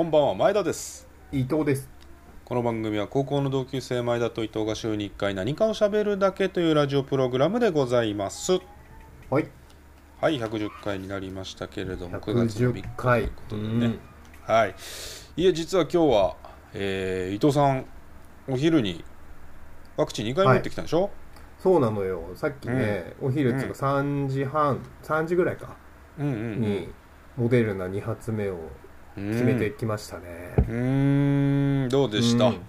こんばんは前田です。伊藤です。この番組は高校の同級生前田と伊藤が週に1回何かを喋るだけというラジオプログラムでございます。はい。はい110回になりましたけれども9月の3日110とい回うことでね、はい。いえ実は今日は、えー伊藤さんお昼にワクチン2回目打ってきたんでしょ、そうなのよ。さっきね、お昼つうか3時半3時ぐらいか。うん、うんうん。にモデルナ2発目をうん決めてきましたね、うーん。どうでした？うん。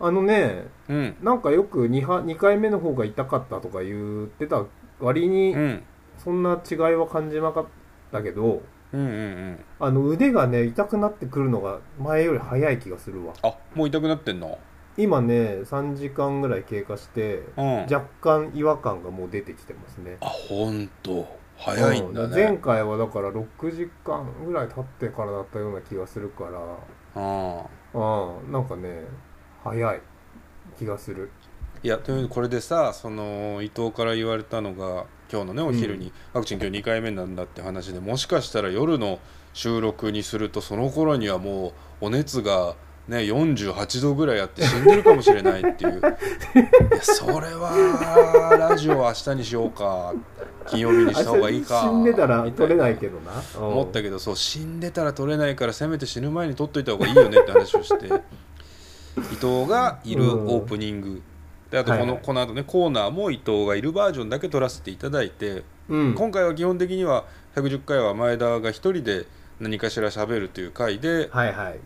あのねうん。なんかよく 2, は2回目の方が痛かったとか言ってた割にうん。そんな違いは感じなかったけどうんうんうん。あの腕がね痛くなってくるのが前より早い気がするわ。あもう痛くなってんの？今ね3時間ぐらい経過してうん。若干違和感がもう出てきてますね。あ本当早いんだうん前ね回はだから6時間ぐらい経ってからだったような気がするから。あうんなんかね早い気がする。いやというこれでさその伊藤から言われたのが今日のねお昼に、ワクチン今日2回目なんだって話でもしかしたら夜の収録にするとその頃にはもうお熱がね48度ぐらいあって死んでるかもしれないっていう。いやそれはラジオ明日にしようか。金曜日にした方がいいか。死んでたら取れないけどな。思ったけどそう死んでたら取れないからせめて死ぬ前に取っといた方がいいよねって話をして。伊藤がいるオープニング、であとこの,、はいはい。この後ねコーナーも伊藤がいるバージョンだけ取らせていただいて、うん。今回は基本的には110回は前田が一人で何かしら喋るという回ではいはい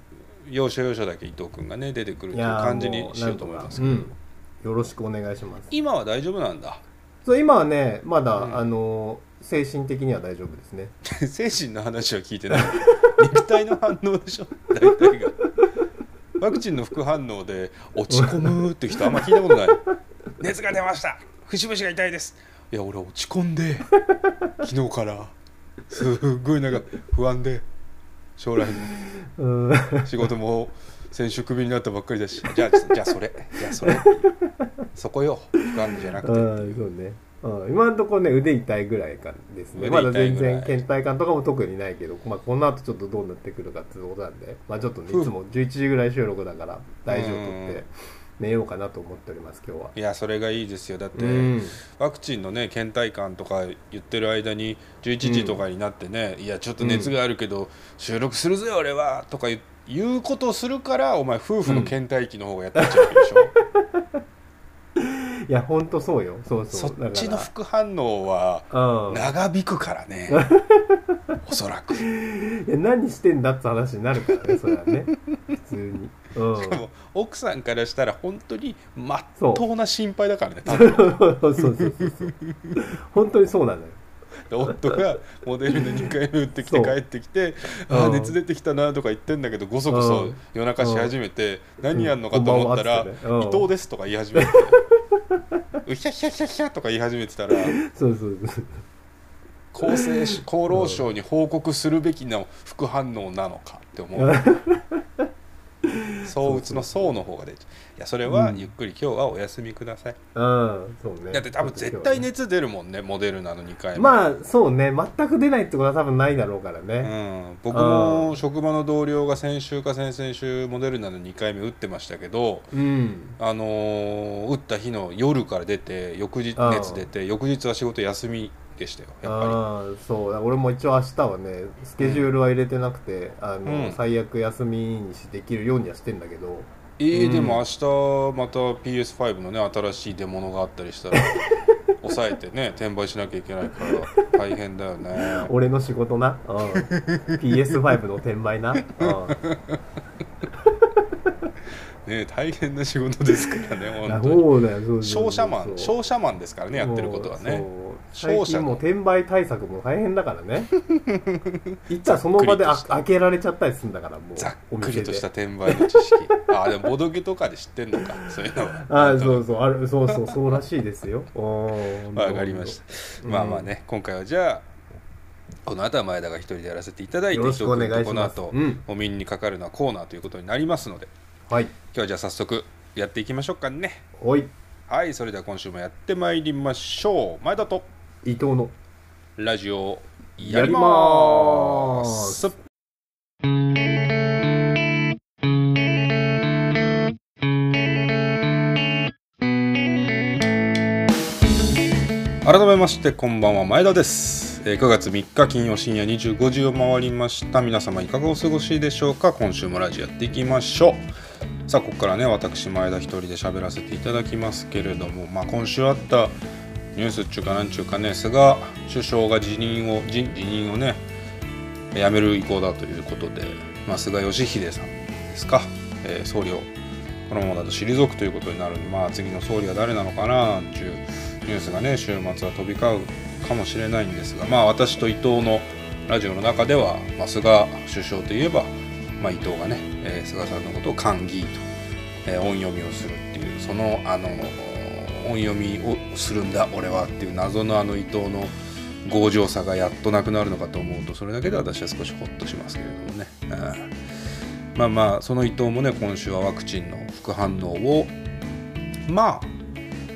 要所要所だけ伊藤君がね出てくるといういやー感じにしようと思います。けど、うん。よろしくお願いします。今は大丈夫なんだ。そう今はねまだ、うん。あの精神的には大丈夫ですね。精神の話は聞いてない。肉体の反応でしょ。大体が。ワクチンの副反応で落ち込むって人あんま聞いたことない。熱が出ました。節々が痛いです。いや俺落ち込んで昨日から。すっごいなんか不安で将来うん。の仕事も先週クビになったばっかりだし。じゃあじゃあそれ。じゃあそれ。そこよ。副反応じゃなくて。うんそうね、うん、今のところね腕痛いぐらいかですね。まだ全然倦怠感とかも特にないけど、まあ、この後ちょっとどうなってくるかっていうことなんで、まあ、ちょっとねいう。んつも11時ぐらい収録だから大事を取っうん。て寝ようかなと思っております今日は。いやそれがいいですよ。だって、うん。ワクチンのね倦怠感とか言ってる間に11時とかになってね、いやちょっと熱があるけど、収録するぜ俺はとか言うことをするからお前夫婦の倦怠期の方がやってっちゃうわけでしょ、いや本当そうよ。そうそそう。だからっちの副反応はうん。長引くからね。おそらく。しいや何してんだって話になるからねそれはね。普通にうん。かも奥さんからしたら本当にまっとうな心配だからねそう。そうそうそう本当にそうなのよ。で夫がモデルで2回目打ってきて帰ってきて「うん。ああ熱出てきたな」とか言ってんだけどごそごうそん。夜中し始めて何やんのかと思ったら「うん。こんばんはっつってね。うん。伊藤です」とか言い始めて「うひゃひゃひゃひゃ」とか言い始めてたらそうそうそう厚生し厚労省に報告するべきな副反応なのかって思う そううつのそうの方が出ちゃう。いやそれはうん。ゆっくり今日はお休みください、うんそうね。だって多分絶対熱出るもんねモデルナの2回目まあそうね。全く出ないってことは多分ないだろうからうね、ん、僕も職場の同僚が先週か先々週モデルナの2回目打ってましたけど、うん、あのー打った日の夜から出て翌日熱出て翌日は仕事休みでしたよやっぱああそう俺も一応明日はねスケジュールは入れてなくて、あのうん。最悪休みにしできるようにはしてんだけど。り、えーうん。でも明日また PS5 のね新しい出物があったりしたら 抑えてね転売しなきゃいけないから大変だよね。俺の仕事な、うん、PS5 の転売な、うん。ね大変な仕事ですからね本当に。そうだよそうそうそう商社マン商社マンですからねやってることはね最近もう転売対策も大変だからね。いったらその場であ開けられちゃったりするんだからもうざっくりとした転売の知識。ああでもボドゲとかで知ってんのか？そういうのは。ああそうそうあるそうそうそうらしいですよ。わわかりました、うんまあまあね今回はじゃあこの後は前田が一人でやらせていただいてよろしくお願いします。この後、うん。お耳にかかるのはコーナーということになりますので。はい。今日はじゃあ早速やっていきましょうかね。おい。はいそれでは今週もやってまいりましょう。前田と伊藤のラジオやりまーす。改めましてこんばんは前田です。えー9月3日金曜深夜25時を回りました。皆様いかがお過ごしでしょうか？今週もラジオやっていきましょう。さあここからね私前田一人で喋らせていただきますけれどもまあ今週あったニュースっちゅうかなんちゅうかね菅首相が辞任を辞任をね辞める意向だということで、まあ、菅義偉さんですか、えー総理をこのままだと退くということになるんで、まあ、次の総理は誰なのかななんていうニュースがね週末は飛び交うかもしれないんですが、まあ、私と伊藤のラジオの中では、まあ、菅首相といえば、まあ、伊藤がね、えー菅さんのことを歓喜と、えー音読みをするっていうそのあの音読みをするんだ俺はっていう謎のあの伊藤の強情さがやっとなくなるのかと思うとそれだけで私は少しホッとしますけれどもね。うんまあまあその伊藤もね今週はワクチンの副反応をまあ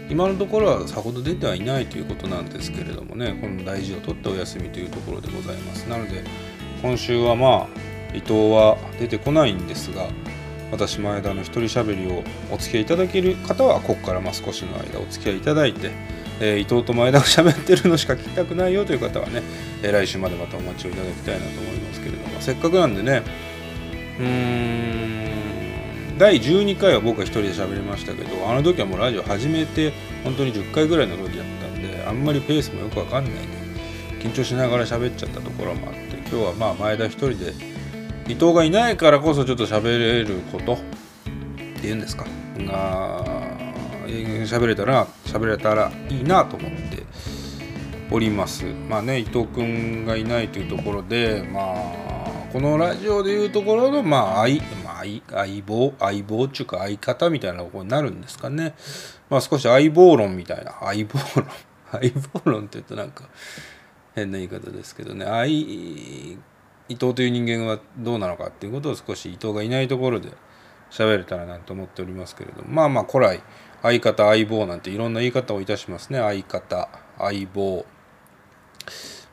今のところはさほど出てはいないということなんですけれどもね。この大事を取ってお休みというところでございます。なので今週はまあ伊藤は出てこないんですが私前田の一人喋りをお付き合いいただける方はここからま少しの間お付き合いいただいて、えー伊藤と前田が喋ってるのしか聞きたくないよという方はね、えー来週までまたお待ちをいただきたいなと思いますけれどもせっかくなんでねうーん第12回は僕は一人で喋りましたけどあの時はもうラジオ始めて本当に10回ぐらいの時だったんであんまりペースもよくわかんないんで緊張しながら喋っちゃったところもあって今日はまあ前田一人で伊藤がいないからこそちょっと喋れること？っていうんですか？が喋れたら喋れたらいいなと思っております。まあね伊藤君がいないというところでまあこのラジオでいうところのまあ相,、相棒相棒っていうか相方みたいなことになるんですかね。まあ少し相棒論みたいな。相棒論。相棒論って言うとなんか変な言い方ですけどね。相伊藤という人間はどうなのかっていうことを少し伊藤がいないところで喋れたらなと思っておりますけれどもまあまあ古来相方相棒なんていろんな言い方をいたしますね。相方相棒、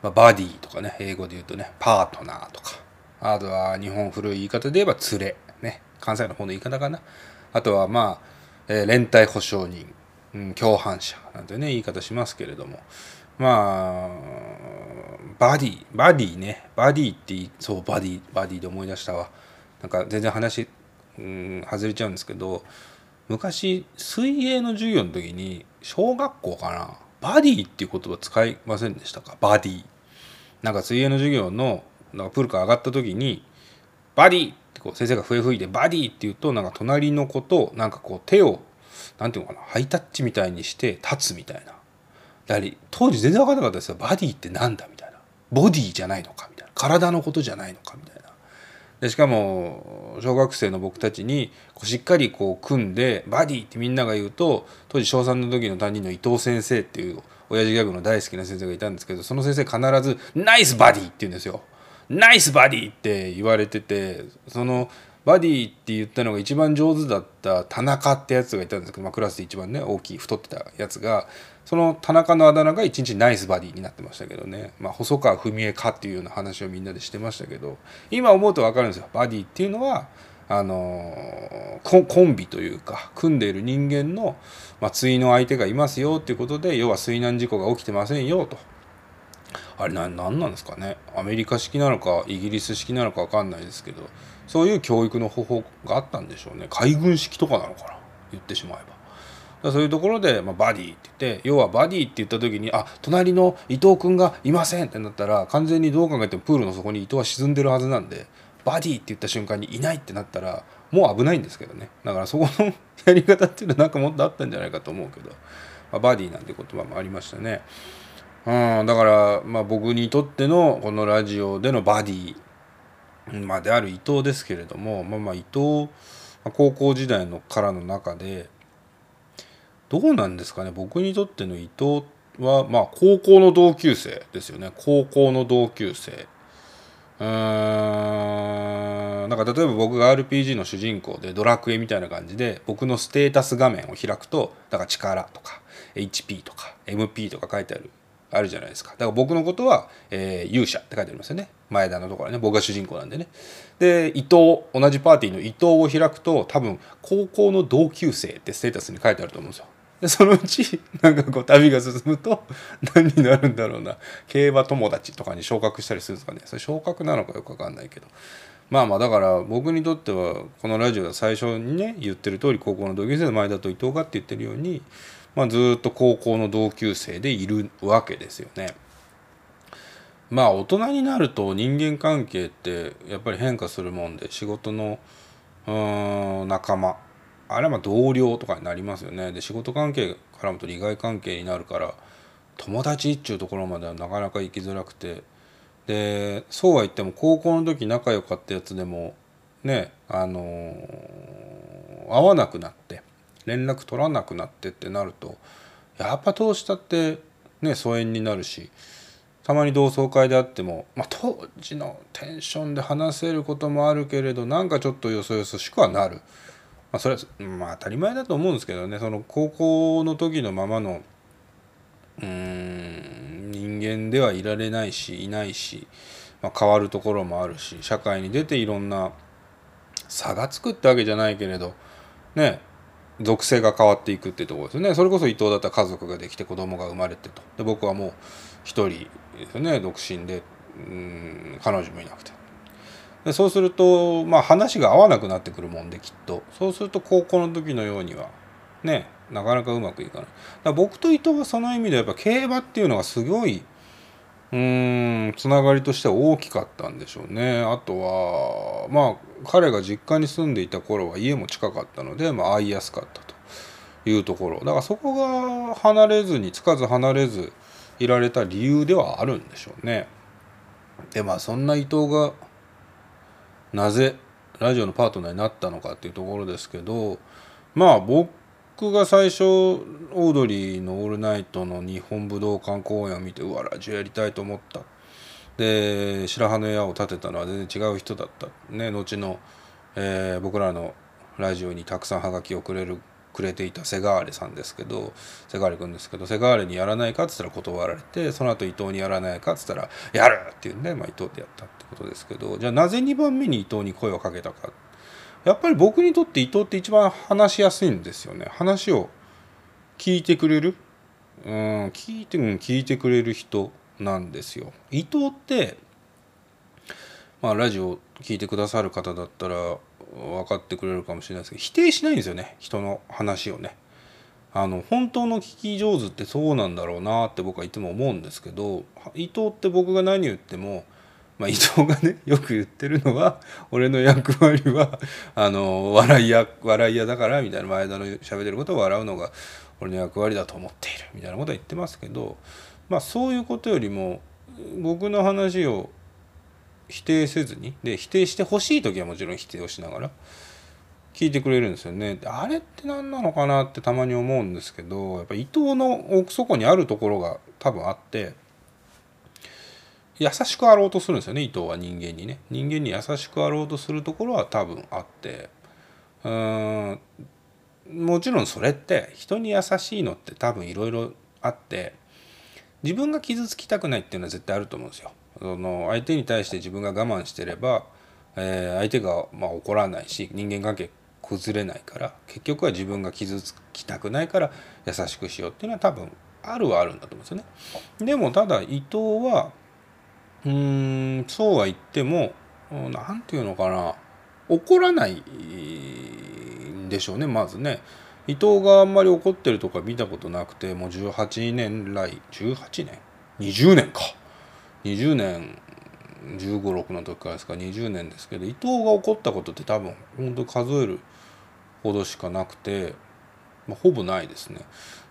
まあ、バディとかね英語で言うとねパートナーとか。あとは日本古い言い方で言えば連れ。ね。関西の方の言い方かな。あとはまあ、えー連帯保証人、うん、共犯者なんてね言い方しますけれども。まあバディバディね。バディってそうバディバディで思い出したわ。なんか全然話、うん、外れちゃうんですけど昔水泳の授業の時に小学校かな。バディっていう言葉使いませんでしたか？バディ。なんか水泳の授業のなんかプールから上がった時にバディってこう先生が笛吹いてバディって言うとなんか隣の子となんかこう手をなんていうのかなハイタッチみたいにして立つみたいな。だから当時全然分からなかったですよ。バディってなんだボディじゃないのかみたいな体のことじゃないのかみたいなでしかも小学生の僕たちにこうしっかりこう組んでバディってみんなが言うと当時小3の時の担任の伊藤先生っていう親父ギャグの大好きな先生がいたんですけどその先生必ず「ナイスバディ!」って言うんですよ。ナイスバディって言われててそのバディって言ったのが一番上手だった田中ってやつがいたんですけど、まあ、クラスで一番ね大きい太ってたやつがその田中のあだ名が一日ナイスバディになってましたけどね、まあ、細川文江かっていうような話をみんなでしてましたけど今思うと分かるんですよ。バディっていうのはあのコンコンビというか組んでいる人間の、まあ、対の相手がいますよっていうことで要は水難事故が起きてませんよと。あれ何なんですかね。アメリカ式なのかイギリス式なのか分かんないですけどそういう教育の方法があったんでしょうね。海軍式とかなのかな。言ってしまえば。そういうところで、まあ、バディって言って要はバディって言った時にあ隣の伊藤君がいませんってなったら完全にどう考えてもプールの底に伊藤は沈んでるはずなんでバディって言った瞬間にいないってなったらもう危ないんですけどねだからそこの やり方っていうのはなんかもっとあったんじゃないかと思うけど、まあ、バディなんて言葉もありましたね。うん、だから、まあ、僕にとってのこのラジオでのバディ、まあ、である伊藤ですけれども、まあ、まあ伊藤高校時代のからの中でどうなんですかね？僕にとっての伊藤は、まあ、高校の同級生ですよね。高校の同級生。うーん。なんか例えば僕が RPG の主人公でドラクエみたいな感じで僕のステータス画面を開くとだから力とか HP とか MP とか書いてあるあるじゃないですか。だから僕のことは、えー勇者って書いてありますよね。前田のところね。僕が主人公なんでね。で伊藤同じパーティーの伊藤を開くと多分高校の同級生ってステータスに書いてあると思うんですよ。でそのうち なんかこう旅が進むと何になるんだろうな。競馬友達とかに昇格したりするんですかね。それ昇格なのかよくわかんないけど。まあまあだから僕にとってはこのラジオで最初にね言ってる通り高校の同級生の前田と伊藤がって言ってるように、まあ、ずっと高校の同級生でいるわけですよね。まあ大人になると人間関係ってやっぱり変化するもんで仕事の仲間。あれはま同僚とかになりますよね。で仕事関係絡むと利害関係になるから友達っちゅうところまではなかなか行きづらくて。でそうは言っても高校の時仲良かったやつでもねあのー、会わなくなって連絡取らなくなってってなるとやっぱどうしたってね疎遠になるしたまに同窓会であっても、まあ、当時のテンションで話せることもあるけれどなんかちょっとよそよそしくはなる、まあ、それは、まあ、当たり前だと思うんですけどね。その高校の時のままのうん人間ではいられないしいないし、まあ、変わるところもあるし社会に出ていろんな差がつくってわけじゃないけれどね属性が変わっていくっていうところですね。それこそ伊藤だったら家族ができて子供が生まれてと。で僕はもう一人ですね独身でうん彼女もいなくて。でそうするとまあ話が合わなくなってくるもんできっと。そうすると高校の時のようにはねなかなかうまくいかない。だ僕と伊藤はその意味でやっぱ競馬っていうのがすごいうんつながりとしては大きかったんでしょうね。あとはまあ彼が実家に住んでいた頃は家も近かったので、まあ、会いやすかったと。いうところ。だからそこが離れずにつかず離れずいられた理由ではあるんでしょうね。でまあそんな伊藤がなぜラジオのパートナーになったのかっていうところですけどまあ僕が最初オードリーの「オールナイト」の日本武道館公演を見てうわラジオやりたいと思った。で白羽の矢を立てたのは全然違う人だった。ね後の、えー、僕らのラジオにたくさんハガキをくれるくれていたセガーレさんですけどセガーレ君ですけどセガーレにやらないかっつったら断られてその後伊藤にやらないかっつったらやるっていうんで、まあ、伊藤でやったってことですけどじゃあなぜ2番目に伊藤に声をかけたか。やっぱり僕にとって伊藤って一番話しやすいんですよね。話を聞いてくれる？うん聞いてうん聞いてくれる人なんですよ。伊藤ってまあラジオ聞いてくださる方だったら分かってくれるかもしれないですけど否定しないんですよね人の話をね。あの本当の聞き上手ってそうなんだろうなって僕はいつも思うんですけど伊藤って僕が何言っても、まあ、伊藤がね よく言ってるのは俺の役割はあの笑い屋笑い屋だからみたいな前田の喋ってることを笑うのが俺の役割だと思っているみたいなことは言ってますけど、まあ、そういうことよりも僕の話を否定せずに。で否定してほしい時はもちろん否定をしながら。聞いてくれるんですよね。あれって何なのかなってたまに思うんですけどやっぱ伊藤の奥底にあるところが多分あって。優しくあろうとするんですよね伊藤は人間にね。人間に優しくあろうとするところは多分あって。うん。もちろんそれって人に優しいのって多分いろいろあって。自分が傷つきたくないっていうのは絶対あると思うんですよ。その相手に対して自分が我慢してれば、えー、相手がまあ怒らないし人間関係崩れないから結局は自分が傷つきたくないから優しくしようっていうのは多分あるはあるんだと思うんですよね。でもただ伊藤はうーんそうは言っても何て言うのかな怒らないんでしょうねまずね。伊藤があんまり怒ってるとか見たことなくてもう18年来18年？20年か20年1 5 6の時からですか20年ですけど伊藤が起こったことって多分本当に数えるほどしかなくて、まあ、ほぼないですね。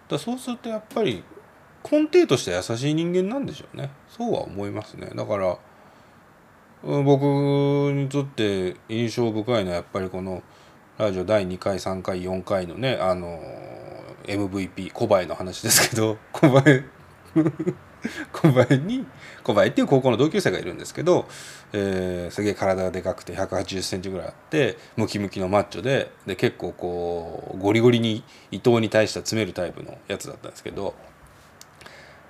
だそうするとやっぱり根底として優しい人間なんでしょうね。そうは思いますね。だから僕にとって印象深いのはやっぱりこのラジオ第2回3回4回のねあの MVP 小林の話ですけど小林 小林に小林っていう高校の同級生がいるんですけど、えー、すげえ体がでかくて1 8 0センチぐらいあってムキムキのマッチョでで結構こうゴリゴリに伊藤に対しては詰めるタイプのやつだったんですけど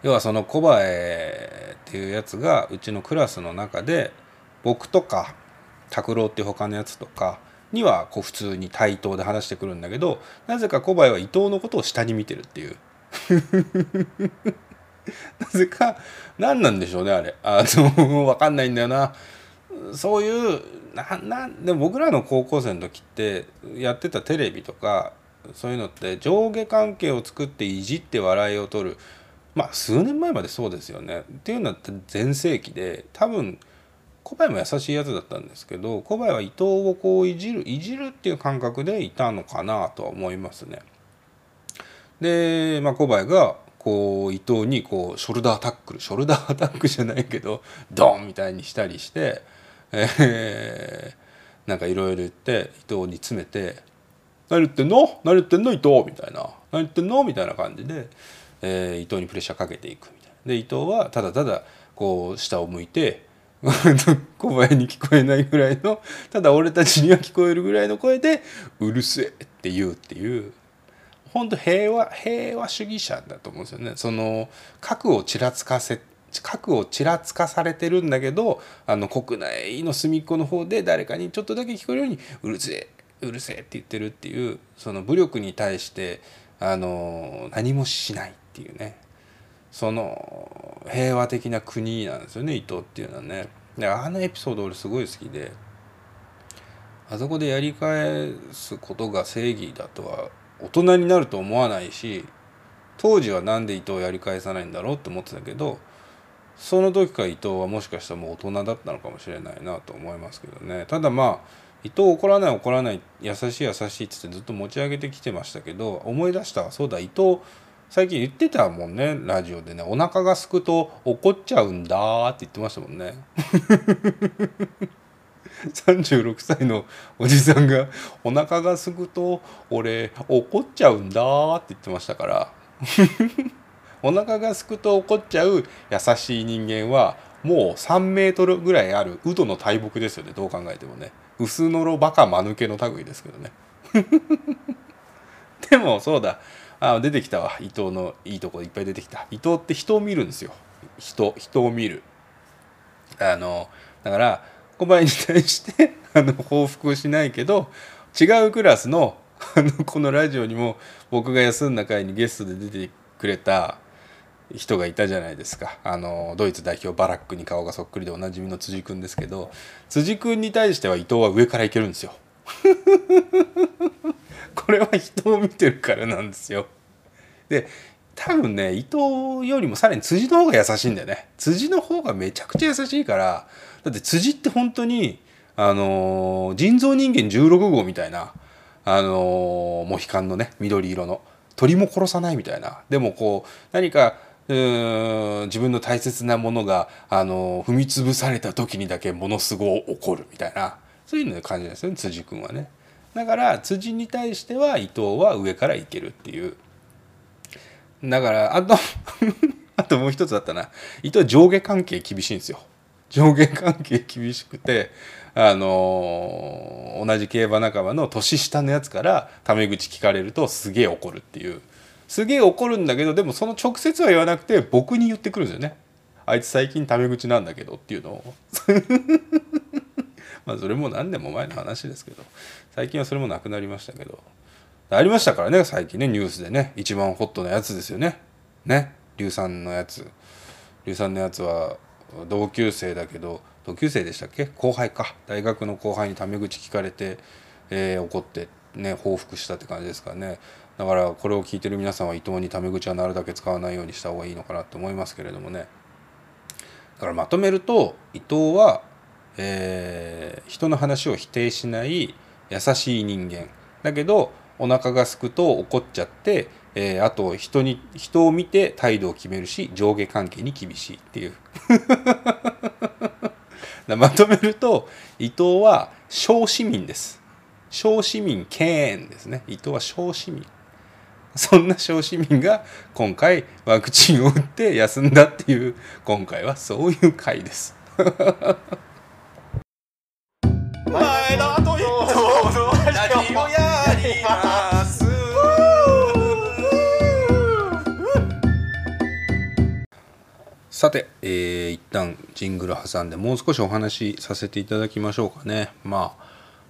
要はその小林っていうやつがうちのクラスの中で僕とか拓郎っていう他のやつとかにはこう普通に対等で話してくるんだけどなぜか小林は伊藤のことを下に見てるっていう。なぜか何なんでしょうねあれ。あの分かんないんだよな。そういうななでも僕らの高校生の時ってやってたテレビとかそういうのって上下関係を作っていじって笑いを取る。まあ数年前までそうですよね。っていうのは全盛期で多分小林も優しいやつだったんですけど小林は伊藤をこういじるいじるっていう感覚でいたのかなとは思いますね。で、まあ、小林がこう伊藤にこうショルダータックルショルダータックじゃないけど ドンみたいにしたりして、えー、なんかいろいろ言って伊藤に詰めて「何言ってんの？何言ってんの？伊藤」みたいな「何言ってんの?」みたいな感じで、えー、伊藤にプレッシャーかけていくみたいな。で伊藤はただただこう下を向いて 小林に聞こえないぐらいのただ俺たちには聞こえるぐらいの声で「うるせえ」って言うっていう。本当平和平和主義者だと思うんですよね。その核をちらつかせ核をちらつかされてるんだけどあの国内の隅っこの方で誰かにちょっとだけ聞こえるように「うるせえうるせえ」って言ってるっていうその武力に対してあの何もしないっていうねその平和的な国なんですよね伊藤っていうのはねであのエピソード俺すごい好きであそこでやり返すことが正義だとは大人になると思わないし当時は何で伊藤をやり返さないんだろうって思ってたけどその時から伊藤はもしかしたらもう大人だったのかもしれないなと思いますけどね。ただまあ伊藤怒らない怒らない優しい優しいっつってずっと持ち上げてきてましたけど思い出したそうだ伊藤最近言ってたもんねラジオでね。お腹がすくと怒っちゃうんだって言ってましたもんね。36歳のおじさんがお腹がすくと俺怒っちゃうんだって言ってましたから。お腹がすくと怒っちゃう優しい人間はもう3メートルぐらいあるウドの大木ですよねどう考えてもね。薄のろバカ間抜けの類ですけどね。でもそうだ。あ出てきたわ。伊藤のいいとこいっぱい出てきた。伊藤って人を見るんですよ。人人を見る。あのだから小林に対してあの報復しないけど違うクラスのあのこのラジオにも僕が休んだ回にゲストで出てくれた人がいたじゃないですかあのドイツ代表バラックに顔がそっくりでおなじみの辻君ですけど辻君に対しては伊藤は上からいけるんですよ。これは人を見てるからなんですよ。で多分ね伊藤よりもさらに辻の方が優しいんだよね。辻の方がめちゃくちゃ優しいからだって辻って本当にあのー、人造人間16号みたいなあのー、モヒカンのね緑色の鳥も殺さないみたいなでもこう何かうん自分の大切なものが、あのー、踏み潰された時にだけものすごい怒るみたいなそういうの感じですよね辻君はね。だから辻に対しては伊藤は上からいけるっていうだからあと あともう一つだったな。伊藤上下関係厳しいんですよ。上下関係厳しくてあのー、同じ競馬仲間の年下のやつからタメ口聞かれるとすげえ怒るっていう。すげえ怒るんだけどでもその直接は言わなくて僕に言ってくるんですよね。あいつ最近タメ口なんだけどっていうのを。まあそれも何年も前の話ですけど。最近はそれもなくなりましたけど。ありましたからね最近ねニュースでね。一番ホットなやつですよね。ね。硫酸のやつ。硫酸のやつは同級生だけど同級生でしたっけ？後輩か。大学の後輩にタメ口聞かれて、えー、怒ってね報復したって感じですからね。だからこれを聞いてる皆さんは伊藤にタメ口はなるだけ使わないようにした方がいいのかなと思いますけれどもね。だからまとめると伊藤は、えー、人の話を否定しない優しい人間。だけどお腹がすくと怒っちゃって、えー、あと人に人を見て態度を決めるし上下関係に厳しいっていう。まとめると伊藤は小市民です。小市民権ですね。伊藤は小市民。そんな小市民が今回ワクチンを打って休んだっていう今回はそういう回です。前田さて、えー、一旦ジングル挟んでもう少しお話しさせていただきましょうかね。まあ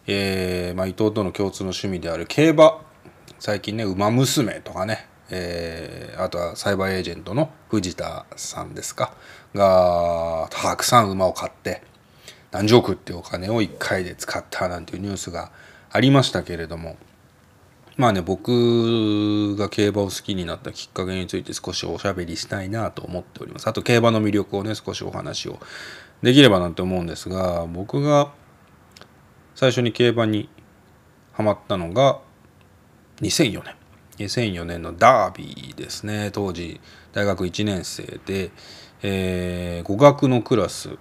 えーまあ、伊藤との共通の趣味である競馬。最近ね「ウマ娘」とかね、えーあとはサイバーエージェントの藤田さんですか。がたくさん馬を買って何十億っていうお金を1回で使ったなんていうニュースがありましたけれども。まあね僕が競馬を好きになったきっかけについて少しおしゃべりしたいなと思っております。あと競馬の魅力をね少しお話をできればなって思うんですが僕が最初に競馬にハマったのが2004年2004年のダービーですね。当時大学1年生で、えー語学のクラス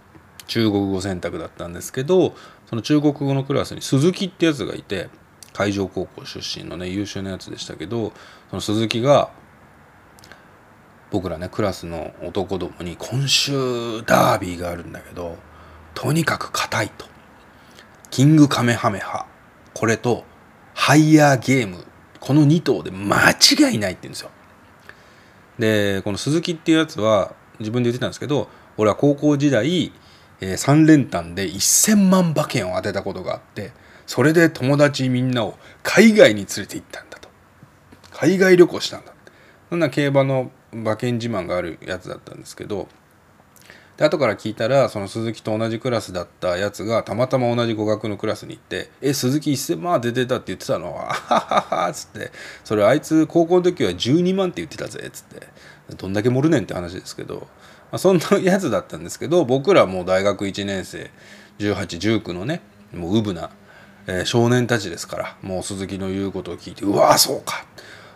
中国語選択だったんですけどその中国語のクラスに鈴木ってやつがいて海上高校出身のね優秀なやつでしたけどその鈴木が僕らねクラスの男どもに今週ダービーがあるんだけどとにかく硬いと。キングカメハメハ。これとハイヤーゲーム。この2頭で間違いないって言うんですよ。でこの鈴木っていうやつは自分で言ってたんですけど俺は高校時代、えー3連単で1000万馬券を当てたことがあってそれで友達みんなを海外に連れて行ったんだと。海外旅行したんだそんな競馬の馬券自慢があるやつだったんですけどで後から聞いたらその鈴木と同じクラスだったやつがたまたま同じ語学のクラスに行って「え鈴木1000万出てたって言ってたの?」あははは」っつって「それあいつ高校の時は12万って言ってたぜ」っつって。どんだけ盛るねんって話ですけど、まあ、そんなやつだったんですけど僕らもう大学1年生1819のねもうウブな、えー少年たちですからもう鈴木の言うことを聞いて「うわそうか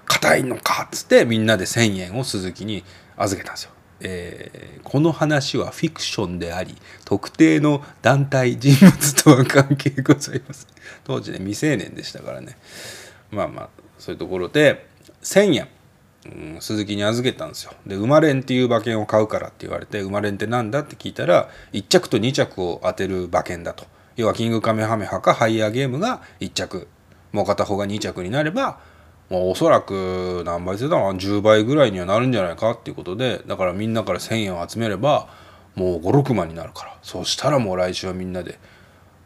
硬いのか」っつってみんなで1,000円を鈴木に預けたんですよ。えーこの話はフィクションであり特定の団体人物とは関係ございます当時ね未成年でしたからね。まあまあそういうところで1,000円、鈴木に預けたんですよ。で生まれんっていう馬券を買うからって言われて生まれんってなんだって聞いたら1着と2着を当てる馬券だと。要はキングカメハメハかハイヤーゲームが1着。もう片方が2着になればもうおそらく何倍って言ってたのかな。10倍ぐらいにはなるんじゃないか。っていうことでだからみんなから1,000円を集めればもう56万になるから。そしたらもう来週はみんなで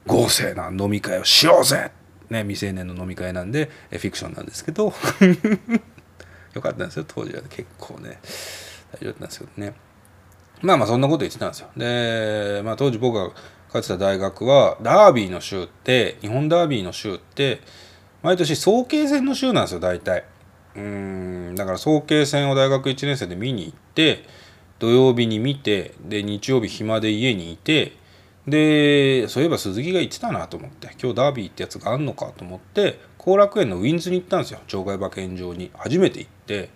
豪勢な飲み会をしようぜ。ね未成年の飲み会なんでフィクションなんですけど。よかったんですよ当時は結構ね大丈夫だったんですけどね。まあまあそんなこと言ってたんですよ。で、まあ、当時僕が通ってた大学はダービーの週って日本ダービーの週って毎年早慶戦の週なんですよ大体。うんだから早慶戦を大学1年生で見に行って土曜日に見てで日曜日暇で家にいてでそういえば鈴木が言ってたなと思って今日ダービーってやつがあんのかと思って後楽園のウィンズに行ったんですよ場外馬券場に。初めて行って。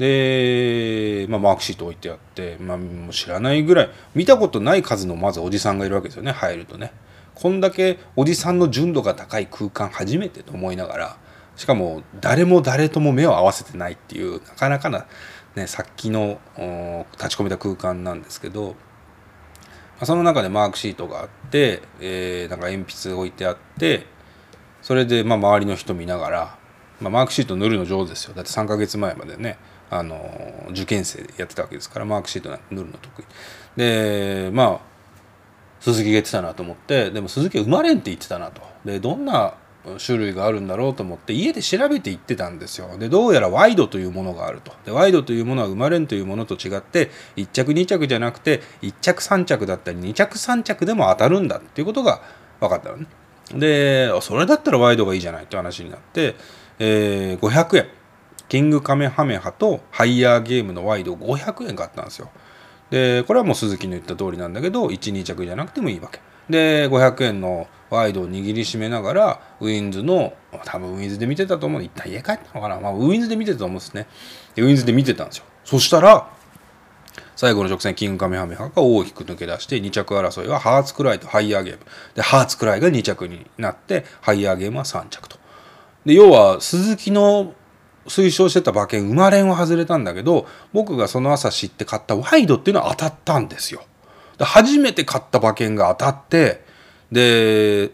で、まあ、マークシート置いてあって、まあ、もう知らないぐらい見たことない数のまずおじさんがいるわけですよね入るとね。こんだけおじさんの純度が高い空間初めてと思いながらしかも誰も誰とも目を合わせてないっていうなかなかな、ね、さっきの立ち込めた空間なんですけど、まあその中でマークシートがあって、えーなんか鉛筆置いてあってそれでまあ周りの人見ながら、まあ、マークシート塗るの上手ですよ。だって3ヶ月前までね。あの受験生でやってたわけですからマークシートなんて塗るの得意。でまあ鈴木が言ってたなと思ってでも鈴木は生まれんって言ってたなと。でどんな種類があるんだろうと思って家で調べていってたんですよ。でどうやらワイドというものがあると。でワイドというものは生まれんというものと違って1着2着じゃなくて1着3着だったり2着3着でも当たるんだっていうことが分かったのね。でそれだったらワイドがいいじゃないって話になって、えー500円。キングカメハメハとハイヤーゲームのワイドを500円買ったんですよ。でこれはもう鈴木の言った通りなんだけど12着じゃなくてもいいわけ。で500円のワイドを握りしめながらウィンズの多分ウィンズで見てたと思う一旦家帰ったのかな、まあ、ウィンズで見てたと思うんですね。でウィンズで見てたんですよ。そしたら最後の直線キングカメハメハが大きく抜け出して2着争いはハーツクライとハイヤーゲーム。でハーツクライが2着になってハイヤーゲームは3着と。で要は鈴木の推奨してた馬券生まれんは外れたんだけど僕がその朝知って買ったワイドっていうのは当たったんですよ。初めて買った馬券が当たってで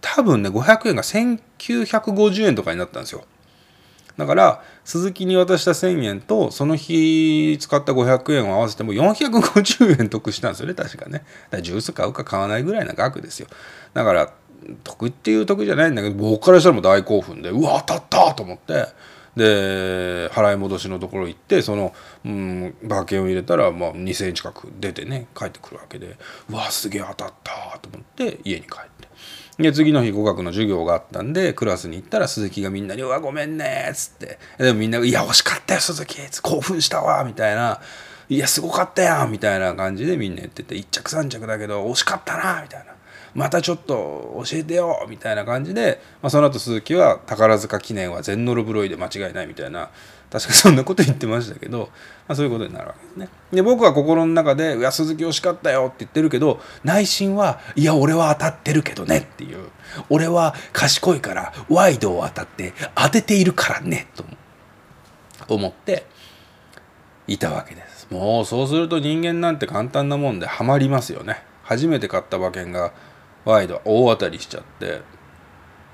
多分ね500円が1950円とかになったんですよ。だから鈴木に渡した1,000円とその日使った500円を合わせても450円得したんですよね確かね。だからジュース買うか買わないぐらいな額ですよ。だから得っていう得じゃないんだけど僕からしたらもう大興奮でうわ当たったと思ってで払い戻しのところ行ってその、うん、馬券を入れたら、まあ、2,000円近く出てね帰ってくるわけでうわすげえ当たったと思って家に帰って。で次の日語学の授業があったんでクラスに行ったら鈴木がみんなに「うわごめんね」っつって。でもみんなが「いや惜しかったよ鈴木」興奮したわ」みたいな「いやすごかったやん」みたいな感じでみんな言ってて1着3着だけど惜しかったなみたいな。またちょっと教えてよみたいな感じで、まあ、その後鈴木は宝塚記念は全ノルブロイで間違いないみたいな確かそんなこと言ってましたけど、まあ、そういうことになるわけですね。で僕は心の中で「いや鈴木惜しかったよ」って言ってるけど内心は「いや俺は当たってるけどね」っていう「俺は賢いからワイドを当たって当てているからね」と思っていたわけです。もうそうすると人間なんて簡単なもんでハマりますよね。初めて買った馬券がワイド大当たりしちゃって。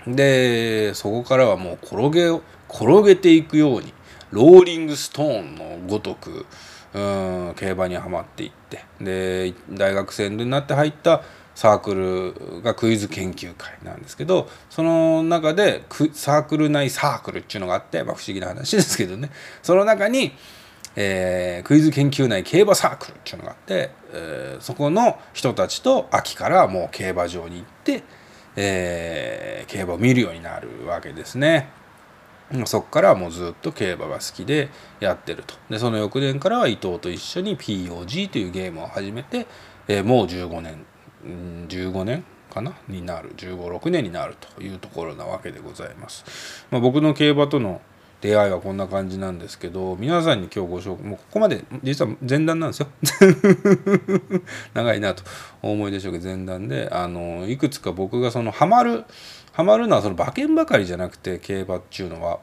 でそこからはもう転げ転げていくようにローリングストーンのごとくうん競馬にはまっていって。で大学生になって入ったサークルがクイズ研究会なんですけどその中でサークル内サークルっていうのがあって、まあ、不思議な話ですけどね。その中にえー、クイズ研究内競馬サークルっていうのがあって、えー、そこの人たちと秋からもう競馬場に行って、えー、競馬を見るようになるわけですね。そこからもうずっと競馬が好きでやってると。でその翌年からは伊藤と一緒に POG というゲームを始めて、えー、もう15年15年かな？になる1 5 6年になるというところなわけでございます。まあ、僕の競馬との出会いはこんな感じなんですけど皆さんに今日ご紹介もうここまで実は前段なんですよ。長いなとお思いでしょうけど前段であのいくつか僕がそのハマるハマるのはその馬券ばかりじゃなくて競馬っていうのは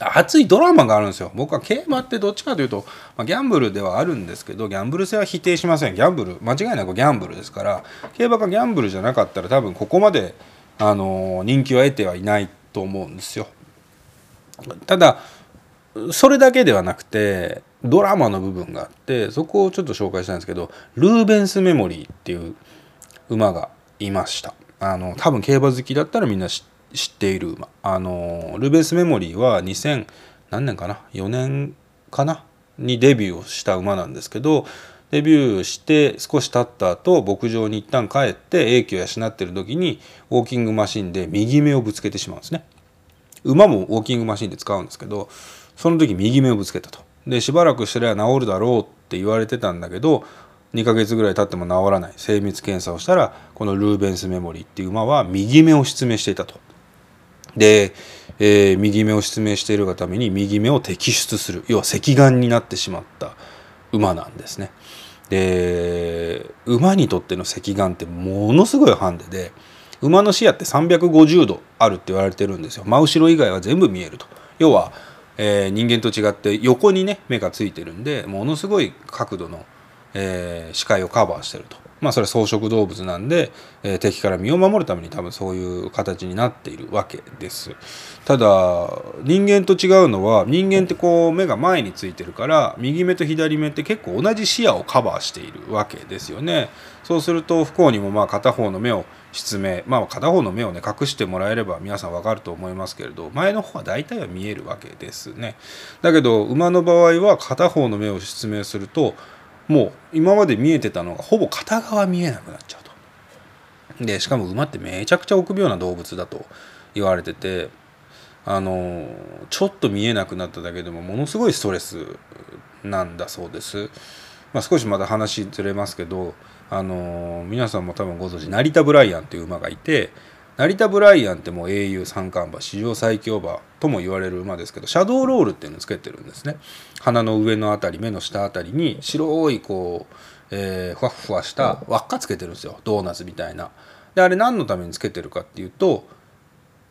熱いドラマがあるんですよ。僕は競馬ってどっちかというと、まあ、ギャンブルではあるんですけどギャンブル性は否定しません。ギャンブル間違いなくギャンブルですから競馬がギャンブルじゃなかったら多分ここまであの人気を得てはいないと思うんですよ。ただそれだけではなくてドラマの部分があってそこをちょっと紹介したんですけどルーベンスメモリーっていう馬がいました。あの多分競馬好きだったらみんな知っている馬。あのルーベンスメモリーは2000何年かな？4年かな？にデビューをした馬なんですけどデビューして少し経った後牧場に一旦帰って英気を養ってる時にウォーキングマシンで右目をぶつけてしまうんですね。馬もウォーキングマシンで使うんですけどその時右目をぶつけたと。でしばらくしてりゃ治るだろうって言われてたんだけど2ヶ月ぐらい経っても治らない。精密検査をしたらこのルーベンスメモリーっていう馬は右目を失明していたと。で、えー、右目を失明しているがために右目を摘出する。要は赤眼になってしまった馬なんですね。で馬にとっての赤眼ってものすごいハンデで馬の視野って350度あるって言われてるんですよ。真後ろ以外は全部見えると。要は、えー、人間と違って横にね目がついてるんでものすごい角度の、えー、視界をカバーしてると。まあそれは草食動物なんで、えー、敵から身を守るために多分そういう形になっているわけです。ただ人間と違うのは人間ってこう目が前についてるから右目と左目って結構同じ視野をカバーしているわけですよね。そうすると不幸にもまあ片方の目を失明。まあ片方の目をね隠してもらえれば皆さんわかると思いますけれど前の方は大体は見えるわけですね。だけど馬の場合は片方の目を失明するともう今まで見えてたのがほぼ片側見えなくなっちゃうと。でしかも馬ってめちゃくちゃ臆病な動物だと言われててあのちょっと見えなくなっただけでもものすごいストレスなんだそうです、まあ、少しまだ話ずれますけどあの皆さんも多分ご存知成田ブライアンという馬がいて成田ブライアンってもう英雄三冠馬史上最強馬とも言われる馬ですけどシャドーロールっていうのをつけてるんですね。鼻の上の辺り目の下辺りに白いこう、えー、ふわふわした輪っかつけてるんですよ。ドーナツみたいな。であれ何のためにつけてるかっていうと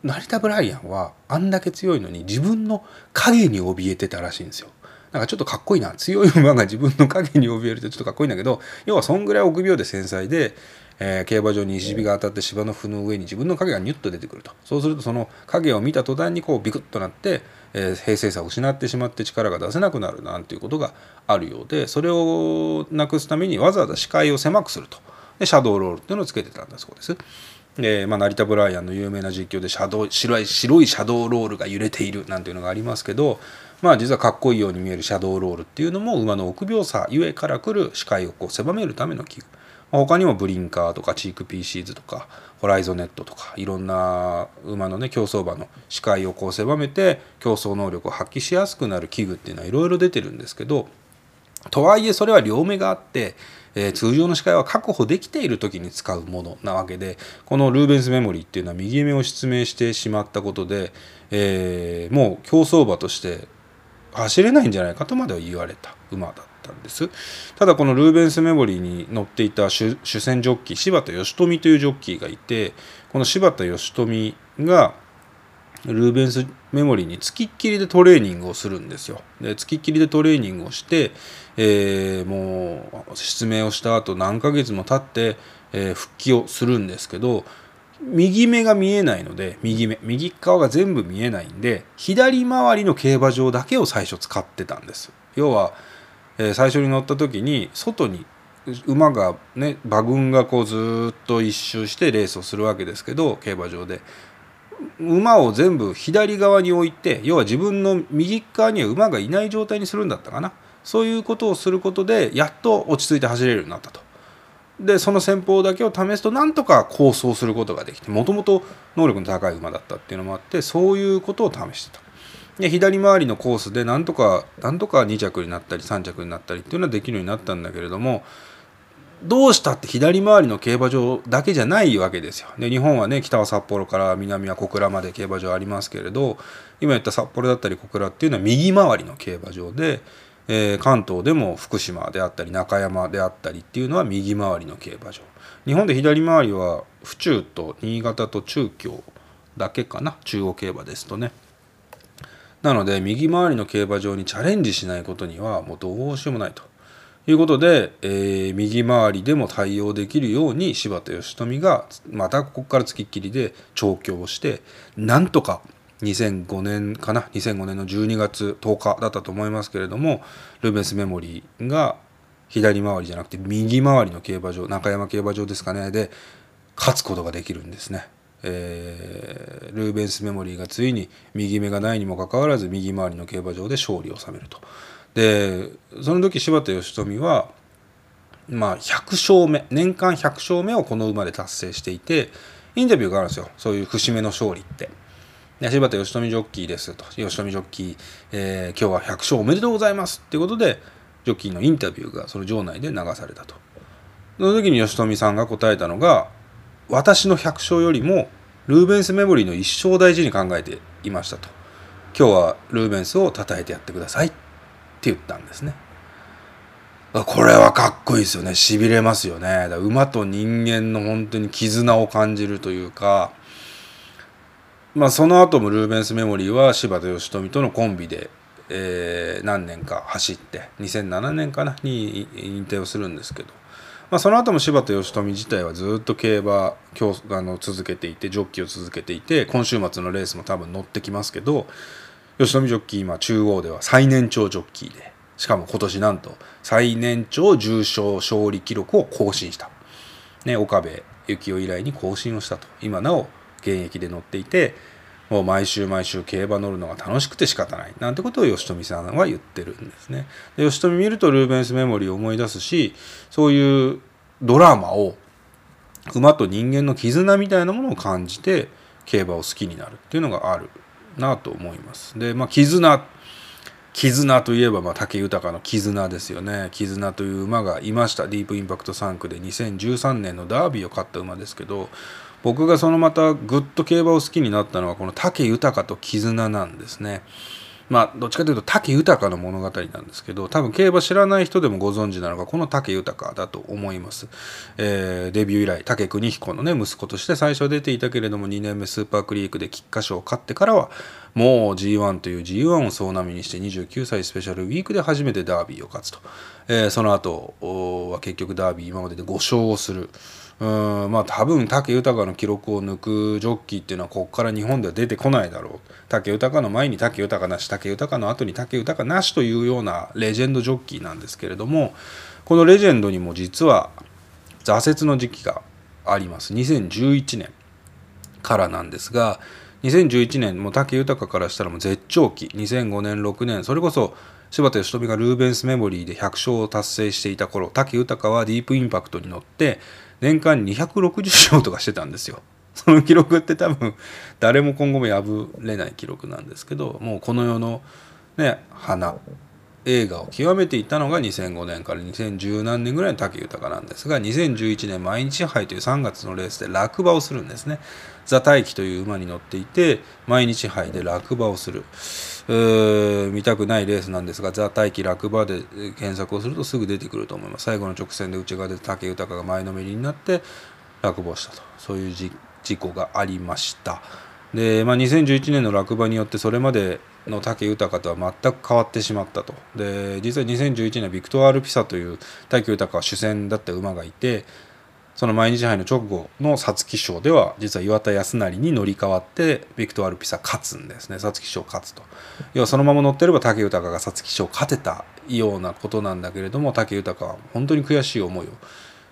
成田ブライアンはあんだけ強いのに自分の影に怯えてたらしいんですよ。なんかちょっとかっこいいな。強い馬が自分の影に怯えるとちょっとかっこいいんだけど要はそんぐらい臆病で繊細で、えー、競馬場に石火が当たって芝の符の上に自分の影がニュッと出てくると。そうするとその影を見た途端にこうビクッとなって、えー、平静さを失ってしまって力が出せなくなるなんていうことがあるようでそれをなくすためにわざわざ視界を狭くすると。でシャドーロールっていうのをつけてたんだそうです。えーまあ、成田ブライアンの有名な実況でシャドウ白い白いシャドウロールが揺れているなんていうのがありますけど、まあ、実はかっこいいように見えるシャドウロールっていうのも馬の臆病さゆえから来る視界をこう狭めるための器具、まあ、他にもブリンカーとかチークピーシーズとかホライゾネットとかいろんな馬のね競走馬の視界をこう狭めて競争能力を発揮しやすくなる器具っていうのはいろいろ出てるんですけどとはいえそれは両目があって、通常の視界は確保できている時に使うものなわけでこのルーベンスメモリーっていうのは右目を失明してしまったことで、えー、もう競走馬として走れないんじゃないかとまでは言われた馬だったんですただこのルーベンスメモリーに乗っていた主戦ジョッキー柴田義富というジョッキーがいてこの柴田義富がルーベンスメモリーにつきっきりでトレーニングをするんですよ。でつきっきりでトレーニングをして、えー、もう失明をした後何ヶ月も経って、えー、復帰をするんですけど右目が見えないので右目右側が全部見えないんで左回りの競馬場だけを最初使ってたんです。要は、えー、最初に乗った時に外に馬がね馬群がこうずっと一周してレースをするわけですけど競馬場で馬を全部左側に置いて要は自分の右側には馬がいない状態にするんだったかなそういうことをすることでやっと落ち着いて走れるようになったと。でその戦法だけを試すとなんとか構想することができてもともと能力の高い馬だったっていうのもあってそういうことを試してた。で左回りのコースでなんとかなんとか2着になったり3着になったりっていうのはできるようになったんだけれどもどうしたって左回りの競馬場だけじゃないわけですよ。で日本はね北は札幌から南は小倉まで競馬場ありますけれど今言った札幌だったり小倉っていうのは右回りの競馬場で、えー、関東でも福島であったり中山であったりっていうのは右回りの競馬場。日本で左回りは府中と新潟と中京だけかな中央競馬ですとね。なので右回りの競馬場にチャレンジしないことにはもうどうしようもないと。いうことで、えー、右回りでも対応できるように柴田義富がまたここからつきっきりで調教をしてなんとか2005年かな？2005年の12月10日だったと思いますけれどもルーベンスメモリーが左回りじゃなくて右回りの競馬場中山競馬場ですかね？で勝つことができるんですね。えー、ルーベンスメモリーがついに右目がないにもかかわらず右回りの競馬場で勝利を収めると。でその時柴田義富はまあ100勝目年間100勝目をこの馬で達成していてインタビューがあるんですよそういう節目の勝利って。で柴田義富ジョッキーですと義富ジョッキー、えー、今日は100勝おめでとうございますっていうことでジョッキーのインタビューがその場内で流されたと。その時に義富さんが答えたのが私の100勝よりもルーベンスメモリーの一生を大事に考えていましたと。今日はルーベンスを称えてやってくださいって言ったんですね。これはかっこいいですよね。痺れますよね。馬と人間の本当に絆を感じるというか、まあその後もルーベンスメモリーは柴田義富とのコンビで、えー、何年か走って2007年かなに引退をするんですけど、まあ、その後も柴田義富自体はずっと競馬今日あの続けていてジョッキーを続けていて今週末のレースも多分乗ってきますけど吉富ジョッキー今中央では最年長ジョッキーでしかも今年なんと最年長重賞勝利記録を更新した、ね、岡部幸雄以来に更新をしたと。今なお現役で乗っていてもう毎週毎週競馬乗るのが楽しくて仕方ないなんてことを吉富さんは言ってるんですねで吉富見るとルーベンスメモリーを思い出すしそういうドラマを馬と人間の絆みたいなものを感じて競馬を好きになるっていうのがあるなと思います。で、まあ、絆絆といえば、まあ、武豊の絆ですよね。絆という馬がいました。ディープインパクト3区で2013年のダービーを勝った馬ですけど、僕がそのまたぐっと競馬を好きになったのはこの武豊と絆なんですね。まあどっちかというと武豊の物語なんですけど多分競馬知らない人でもご存知なのがこの武豊だと思います、えー、デビュー以来武邦彦のね息子として最初出ていたけれども2年目スーパークリークで菊花賞を勝ってからはもう G1 という G1 を総並みにして29歳スペシャルウィークで初めてダービーを勝つと、えー、その後は結局ダービー今までで5勝をする。うんまあ多分武豊の記録を抜くジョッキーっていうのはここから日本では出てこないだろう。武豊の前に武豊なし武豊の後に武豊なしというようなレジェンドジョッキーなんですけれどもこのレジェンドにも実は挫折の時期があります。2011年からなんですが2011年も武豊からしたらもう絶頂期。2005年6年。それこそ柴田義富がルーベンスメモリーで100勝を達成していた頃武豊はディープインパクトに乗って年間260勝とかしてたんですよ。その記録って多分誰も今後も破れない記録なんですけどもうこの世のね花映画を極めていったのが2005年から2010何年ぐらいの武豊なんですが2011年毎日杯という3月のレースで落馬をするんですね。ザ・大輝という馬に乗っていて毎日杯で落馬をする見たくないレースなんですがザ・大輝落馬で検索をするとすぐ出てくると思います。最後の直線で内側で武豊が前のめりになって落馬したと。そういう事故がありました。で、まあ、2011年の落馬によってそれまでの武豊とは全く変わってしまったと。で実は2011年ビクトワール・ピサという武豊は主戦だった馬がいてその毎日杯の直後の皐月賞では実は岩田康成に乗り換わってビクトワール・ピサ勝つんですね。皐月賞勝つと。要はそのまま乗ってれば武豊が皐月賞勝てたようなことなんだけれども武豊は本当に悔しい思いを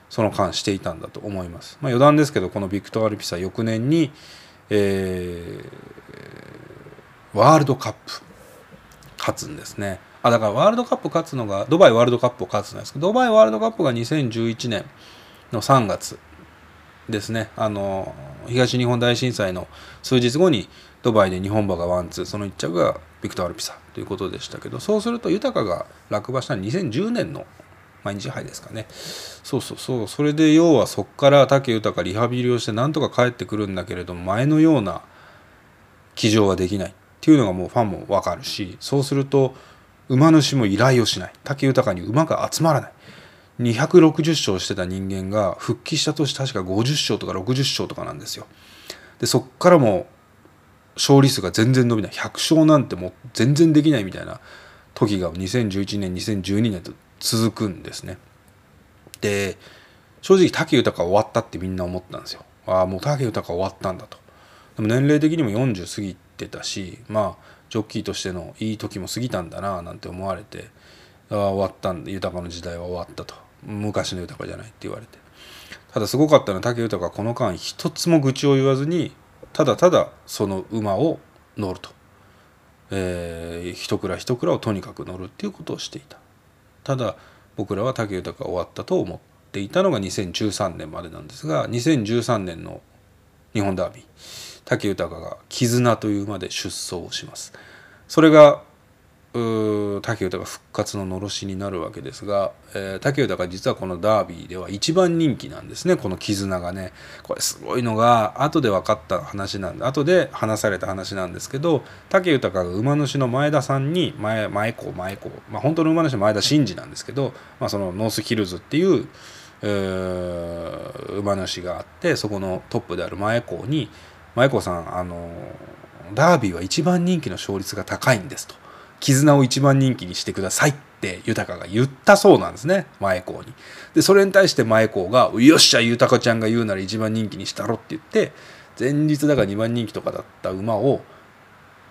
その間していたんだと思います、まあ、余談ですけどこのビクトワール・ピサ翌年に、えー、ワールドカップ勝つんですね。あだからワールドカップ勝つのがドバイワールドカップを勝つんですけどドバイワールドカップが2011年。の3月ですね。あの東日本大震災の数日後にドバイで日本馬がワンツーその1着がビクト・アルピサということでしたけどそうすると豊が落馬したのは2010年の毎日杯ですかね。そうそうそう。それで要はそこから武豊リハビリをしてなんとか帰ってくるんだけれども前のような騎乗はできないっていうのがもうファンも分かるしそうすると馬主も依頼をしない。武豊に馬が集まらない。260勝してた人間が復帰した年確か50勝とか60勝とかなんですよ。でそっからも勝利数が全然伸びない100勝なんてもう全然できないみたいな時が2011年2012年と続くんですね。で正直武豊終わったってみんな思ったんですよ。ああもう武豊終わったんだと。でも年齢的にも40過ぎてたしまあジョッキーとしてのいい時も過ぎたんだななんて思われてああ終わったんだ豊の時代は終わったと。昔の豊じゃないって言われて。ただすごかったのは武豊はこの間一つも愚痴を言わずにただただその馬を乗ると、えー、一蔵一蔵をとにかく乗るっていうことをしていた。ただ僕らは武豊が終わったと思っていたのが2013年までなんですが2013年の日本ダービー武豊が「絆」という馬で出走します。それが武豊復活ののろしになるわけですが、えー、武豊が実はこのダービーでは一番人気なんですねこの絆がねこれすごいのが後で分かった話なんで後で話された話なんですけど武豊が馬主の前田さんに前前幸前幸、まあ、本当の馬主は前田晋二なんですけど、まあ、そのノースヒルズっていう、馬主があってそこのトップである前幸に前子さんあのダービーは一番人気の勝率が高いんですと。絆を一番人気にしてくださいって豊が言ったそうなんですね。前公に。でそれに対して前公が「よっしゃ豊ちゃんが言うなら一番人気にしたろ」って言って前日だから2番人気とかだった馬を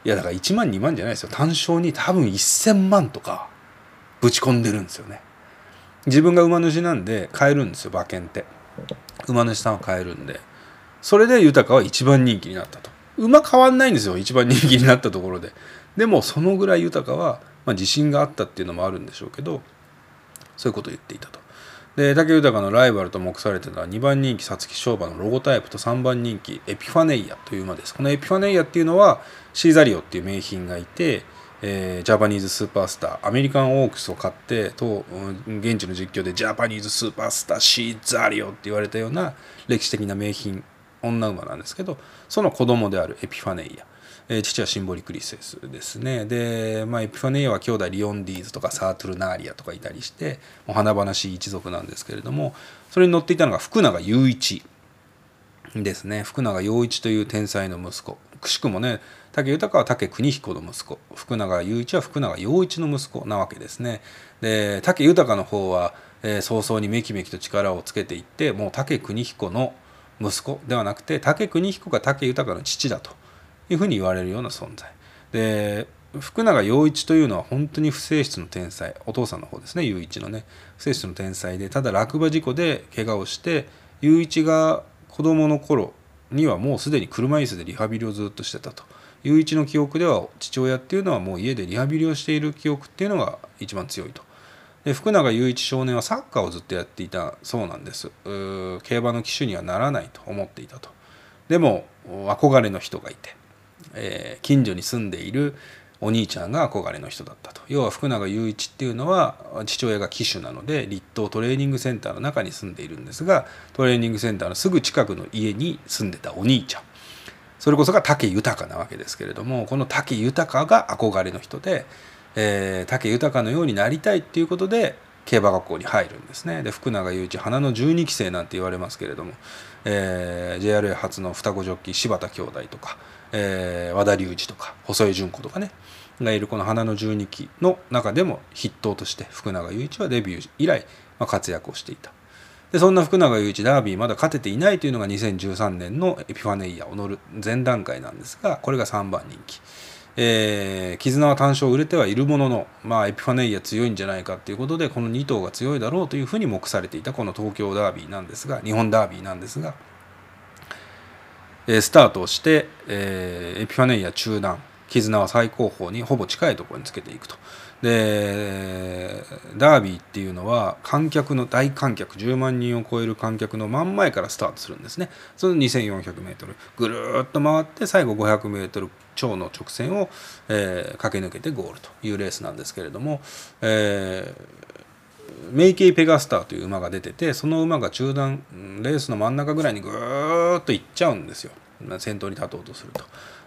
いやだから1万2万じゃないですよ。単勝に多分1,000万とかぶち込んでるんですよね。自分が馬主なんで買えるんですよ馬券って。馬主さんは買えるんで。それで豊は一番人気になったと。馬変わんないんですよ一番人気になったところで。でもそのぐらい豊は、まあ、自信があったっていうのもあるんでしょうけどそういうことを言っていたと。で武豊のライバルと目されてたのは2番人気皐月賞馬のロゴタイプと3番人気エピファネイアという馬ですこのエピファネイアっていうのはシーザリオっていう名牝がいて、えー、 Japanese superstar アメリカンオークスを勝ってと現地の実況でジャパニーズスーパースターシーザリオって言われたような歴史的な名品女馬なんですけどその子供であるエピファネイアえー、父はシンボリクリセスですね。で、まあ、エピファネイアは兄弟リオンディーズとかサートルナーリアとかいたりしてもう華々しい一族なんですけれどもそれに乗っていたのが福永雄一ですね。福永陽一という天才の息子。くしくもね武豊は武邦彦の息子。福永雄一は福永陽一の息子なわけですね。で武豊の方は、えー、早々にめきめきと力をつけていってもう武邦彦の息子ではなくて武邦彦が武豊の父だと。いうふうに言われるような存在。で福永陽一というのは本当に不正室の天才。お父さんの方ですね雄一のね。不正室の天才でただ落馬事故で怪我をして雄一が子供の頃にはもうすでに車椅子でリハビリをずっとしてたと。雄一の記憶では父親っていうのはもう家でリハビリをしている記憶っていうのが一番強いと。で福永雄一少年はサッカーをずっとやっていたそうなんです。競馬の騎手にはならないと思っていたと。でも憧れの人がいて、えー、近所に住んでいるお兄ちゃんが憧れの人だったと。要は福永雄一っていうのは父親が騎手なので立東トレーニングセンターの中に住んでいるんですがトレーニングセンターのすぐ近くの家に住んでたお兄ちゃん。それこそが武豊なわけですけれどもこの武豊が憧れの人で、えー、武豊のようになりたいっていうことで競馬学校に入るんですね。で福永雄一花の12期生なんて言われますけれども、えー、JRA 初の双子ジョッキー柴田兄弟とか、えー、和田隆二とか細井純子とかねがいるこの花の12期の中でも筆頭として福永雄一はデビュー以来、まあ、活躍をしていたでそんな福永雄一ダービーまだ勝てていないというのが2013年のエピファネイアを乗る前段階なんですがこれが3番人気。えー、絆は単勝売れてはいるものの、まあ、エピファネイア強いんじゃないかということでこの2頭が強いだろうというふうに目されていたこの東京ダービーなんですが日本ダービーなんですが、スタートをして、え、エピファネイア中段絆は最高峰にほぼ近いところにつけていくと。でダービーっていうのは観客の大観客10万人を超える観客の真ん前からスタートするんですねその 2400m ぐるっと回って最後 500m 超の直線を、えー、駆け抜けてゴールというレースなんですけれども、えー、メイケイ・ペガスターという馬が出ててその馬が中段レースの真ん中ぐらいにぐーっと行っちゃうんですよ先頭に立とうとすると。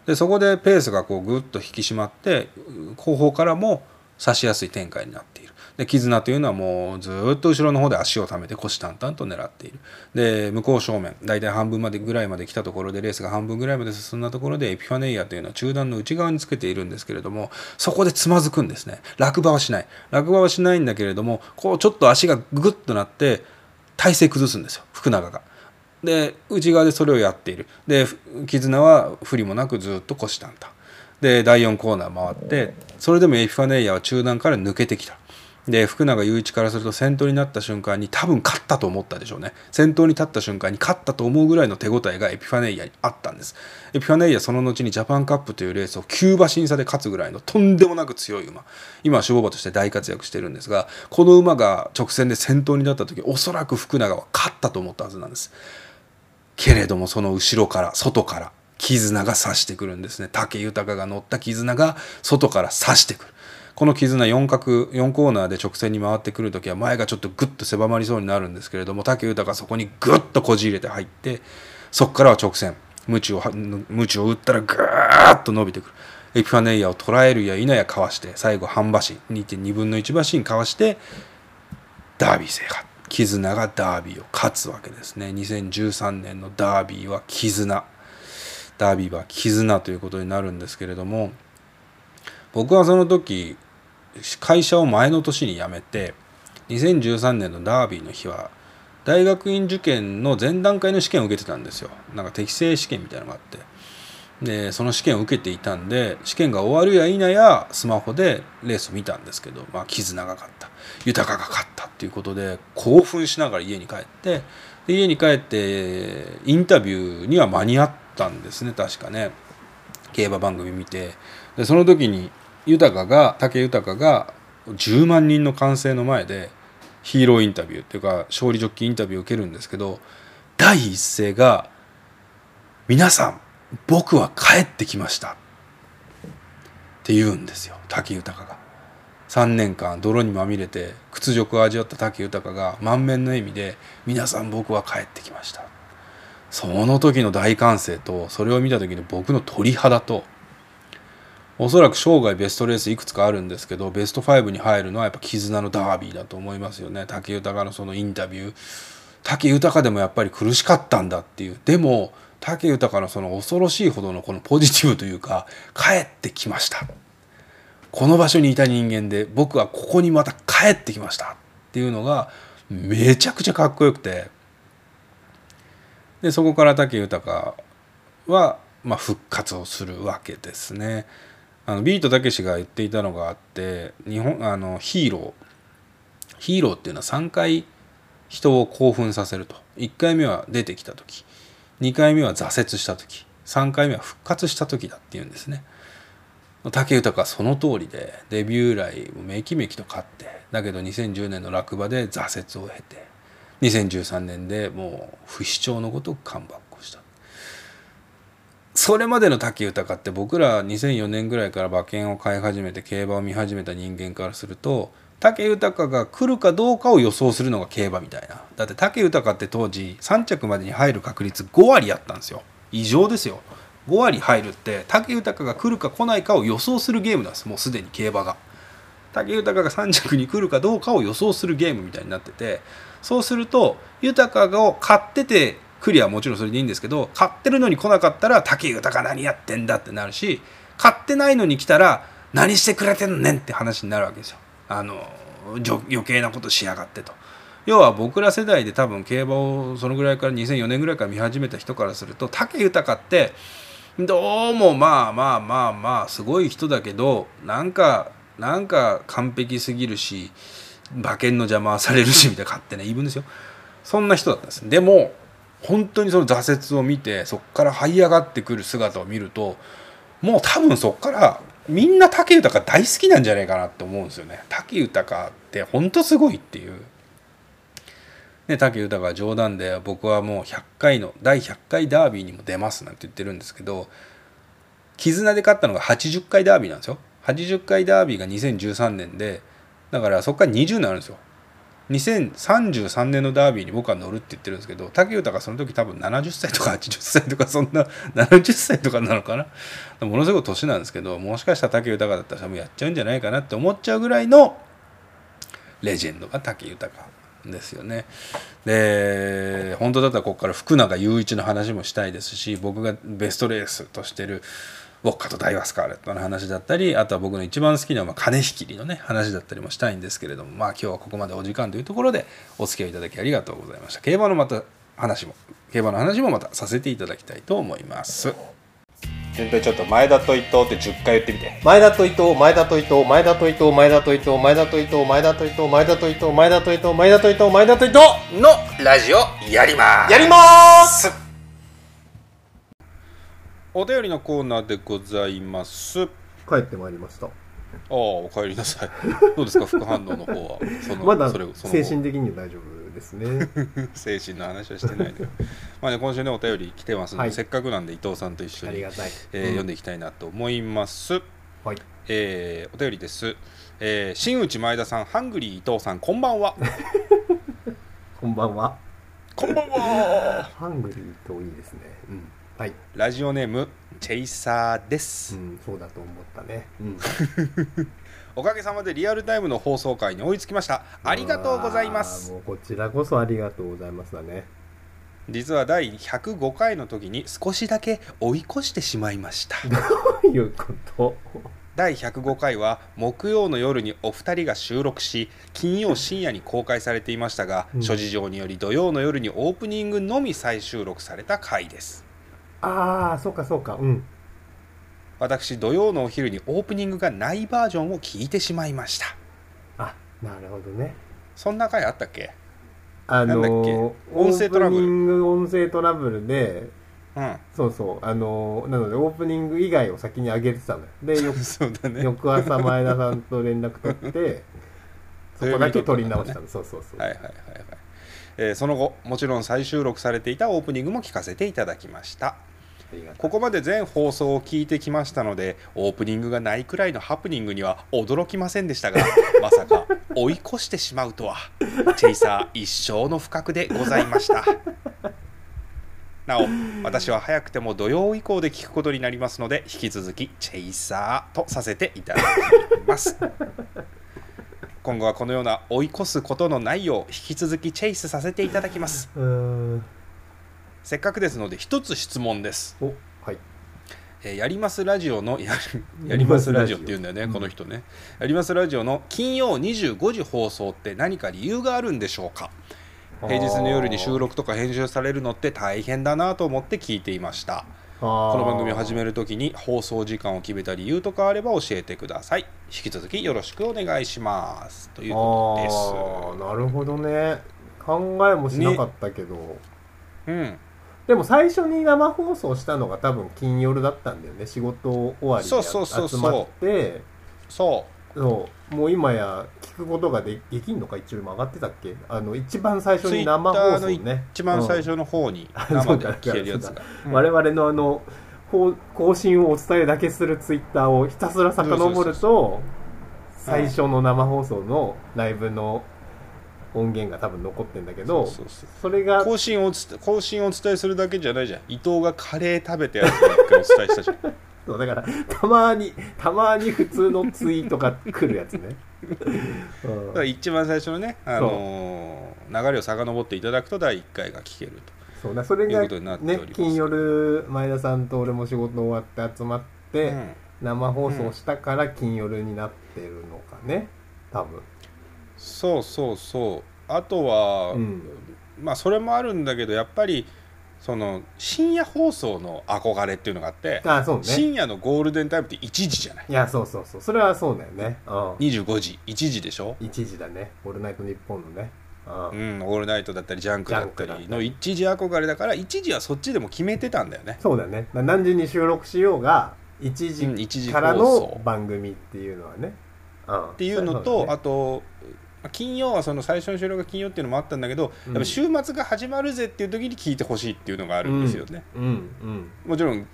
でそこでペースがこうぐっと引き締まって後方からも差しやすい展開になっている。で絆というのはもうずっと後ろの方で足を溜めて虎視眈々と狙っている。で向こう正面大体半分までぐらいまで来たところでレースが半分ぐらいまで進んだところでエピファネイアというのは中段の内側につけているんですけれどもそこでつまずくんですね。落馬はしない。落馬はしないんだけれどもこうちょっと足がグッとなって体勢崩すんですよ。福永が。で内側でそれをやっている。で絆は不利もなくずっと虎視眈々で第4コーナー回ってそれでもエピファネイアは中段から抜けてきた。で福永雄一からすると先頭になった瞬間に多分勝ったと思ったでしょうね。先頭に立った瞬間に勝ったと思うぐらいの手応えがエピファネイアにあったんです。エピファネイアその後にジャパンカップというレースをキューバ審査で勝つぐらいのとんでもなく強い馬。今は守護馬として大活躍してるんですがこの馬が直線で先頭になった時おそらく福永は勝ったと思ったはずなんです。けれどもその後ろから外から絆が刺してくるんですね。武豊が乗った絆が外から刺してくる。この絆4角4コーナーで直線に回ってくる時は前がちょっとグッと狭まりそうになるんですけれども武豊がそこにグッとこじ入れて入ってそこからは直線。ムチをムチを打ったらグーッと伸びてくる。エピファネイアを捉えるや否やかわして最後半馬身2.2分の1馬身かわしてダービー制覇。絆がダービーを勝つわけですね。2013年のダービーは絆。ダービーは絆ということになるんですけれども僕はその時会社を前の年に辞めて2013年のダービーの日は大学院受験の前段階の試験を受けてたんですよ。なんか適正試験みたいなのがあって。でその試験を受けていたんで試験が終わるや否やスマホでレースを見たんですけど、まあ、絆が勝った。豊かが勝ったっていうことで興奮しながら家に帰ってで家に帰ってインタビューには間に合ったんですね。確かね。競馬番組見て。でその時に豊が武豊が10万人の歓声の前でヒーローインタビューっていうか勝利ジョッキインタビューを受けるんですけど第一声が「皆さん僕は帰ってきました」って言うんですよ武豊が。3年間泥にまみれて屈辱を味わった武豊が満面の笑みで「皆さん僕は帰ってきました」その時の大歓声とそれを見た時の僕の鳥肌とおそらく生涯ベストレースいくつかあるんですけどベスト5に入るのはやっぱ絆のダービーだと思いますよね。武豊のそのインタビュー。武豊でもやっぱり苦しかったんだっていう。でも武豊のその恐ろしいほどのこのポジティブというか帰ってきました。この場所にいた人間で僕はここにまた帰ってきましたっていうのがめちゃくちゃかっこよくて。でそこから武豊は、まあ、復活をするわけですね。あのビートたけしが言っていたのがあって日本あのヒーロー。ヒーローっていうのは3回人を興奮させると。1回目は出てきた時。2回目は挫折した時。3回目は復活した時だっていうんですね。武豊はその通りでデビュー以来めきめきと勝ってだけど2010年の落馬で挫折を経て2013年でもう不死鳥のごとくカムバックそれまでの武豊って僕ら2004年ぐらいから馬券を買い始めて競馬を見始めた人間からすると武豊が来るかどうかを予想するのが競馬みたいな。だって武豊って当時3着までに入る確率5割やったんですよ。異常ですよ。5割入るって武豊が来るか来ないかを予想するゲームなんです。もうすでに競馬が。武豊が3着に来るかどうかを予想するゲームみたいになっててそうすると豊が買っててクリアはもちろんそれでいいんですけど買ってるのに来なかったら武豊何やってんだってなるし買ってないのに来たら何してくれてんねんって話になるわけですよ。あの余計なことしやがってと。要は僕ら世代で多分競馬をそのぐらいから2004年ぐらいから見始めた人からすると武豊ってどうもまあまあまあまあすごい人だけどなんかなんか完璧すぎるし馬券の邪魔はされるしみたいな勝手な言い分ですよ。そんな人だったんです。でも本当にその挫折を見てそこから這い上がってくる姿を見るともう多分そこからみんな武豊大好きなんじゃないかなって思うんですよね。武豊って本当すごいっていう。ね、武豊は冗談で僕はもう100回の第100回ダービーにも出ますなんて言ってるんですけど絆で勝ったのが80回ダービーなんですよ。80回ダービーが2013年でだからそこから20になるんですよ。2033年のダービーに僕は乗るって言ってるんですけど武豊がその時多分70歳とか80歳とかそんな70歳とかなのかな？ものすごい年なんですけどもしかしたら武豊だったら多分やっちゃうんじゃないかなって思っちゃうぐらいのレジェンドが武豊ですよね。で本当だったらここから福永雄一の話もしたいですし僕がベストレースとしてるウォッカとダイワスカーレットの話だったりあとは僕の一番好きな金引きりのね話だったりもしたいんですけれどもまあ今日はここまでお時間というところでお付き合いいただきありがとうございました。競馬のまた話も競馬の話もまたさせていただきたいと思います。全体ちょっと前田と伊藤って10回言ってみて。前田と伊藤前田と伊藤前田と伊藤前田と伊藤前田と伊藤前田と伊藤前田と伊藤前田と伊藤前田と伊藤前田と伊藤のラジオやります。やりますお便りのコーナーでございます。あ帰ってまいりました。あお帰りなさい。どうですか？副反応の方は？そのまだそれその精神的には大丈夫ですね。精神の話はしてないで まあね今週ねお便り来てますので、はい。せっかくなんで伊藤さんと一緒に、ありがたい、えー読んでいきたいなと思います、はい。えーお便りです、えー新内前田さんハングリー伊藤さんこんばんは。こんばんは。こんばんは。ハングリーといいですね。うんはい、ラジオネームチェイサーです、うん、そうだと思ったね、うん、おかげさまでリアルタイムの放送回に追いつきました。ありがとうございます。こちらこそありがとうございますだね。実は第105回の時に少しだけ追い越してしまいました。どういうこと？第105回は木曜の夜にお二人が収録し金曜深夜に公開されていましたが、うん。諸事情により土曜の夜にオープニングのみ再収録された回ですああそうかそうか。うん。私土曜のお昼にオープニングがないバージョンを聞いてしまいました。あなるほどね。そんな回あったっけ？あのー音声トラブル。オープニング音声トラブルでうん。そうそう。あのーなのでオープニング以外を先に上げてたのよ。でよ そうだね。翌朝前田さんと連絡取って そこだけ取り直したの。そうそうそう、はいはいはいはい、えーその後もちろん再収録されていたオープニングも聞かせていただきました。ここまで全放送を聞いてきましたのでオープニングがないくらいのハプニングには驚きませんでしたが まさか追い越してしまうとはチェイサー一生の不覚でございました。なお私は早くても土曜以降で聞くことになりますので引き続きチェイサーとさせていただきます今後はこのような追い越すことのないよう引き続きチェイスさせていただきます。せっかくですので一つ質問です。おはい。えーやりますラジオのやりますラジオ。って言うんだよね、うん。この人ね。やりますラジオの金曜25時放送って何か理由があるんでしょうか。平日の夜に収録とか編集されるのって大変だなと思って聞いていましたここの番組を始めるときに放送時間を決めた理由とかあれば教えてください。引き続きよろしくお願いしますということああなるほどね。考えもしなかったけど、ですうん。でも最初に生放送したのが多分金夜だったんだよね。仕事終わりでそうそうそうそう。集まって。そそう。もう今や聞くことがでできんのか一応今上がってたっけ？あの一番最初に生放送ね。一番最初の方に うん生で聞けるやつが、うん。我々のあの更新をお伝えだけするツイッターをひたすら遡ると最初の生放送のライブの音源が多分残ってんだけどそれが更新を更新をお伝えするだけじゃないじゃん。伊藤がカレー食べたやつを一回お伝えしたじゃんそうだからたまにたまに普通のツイートが来るやつね、うん。だから一番最初のね、あのー流れを遡っていただくと第1回が聞けると。そうだそれがいうことになっております。ね金夜前田さんと俺も仕事終わって集まって、うん。生放送したから金夜になってるのかね。多分。そうそうそう。あとは、うん。まあそれもあるんだけどやっぱりその深夜放送の憧れっていうのがあって、あそうね。深夜のゴールデンタイムって1時じゃない？いやそうそうそう。それはそうだよね。うん。25時1時でしょ？1時だね「オールナイトニッポン」のね。ううんん、オールナイトだったりジャンクだったりの1時憧れだから1時はそっちでも決めてたんだよね。そうだね。な何時に収録しようが1うん1時時からの番組っていうのはね。うん。っっていうのと、あと金曜はその最初の収録が金曜っていうのもあったんだけど、うん。やっぱ週末が始まるぜっていう時に聞いてほしいっていうのがあるんですよね、うん。うん。もちろん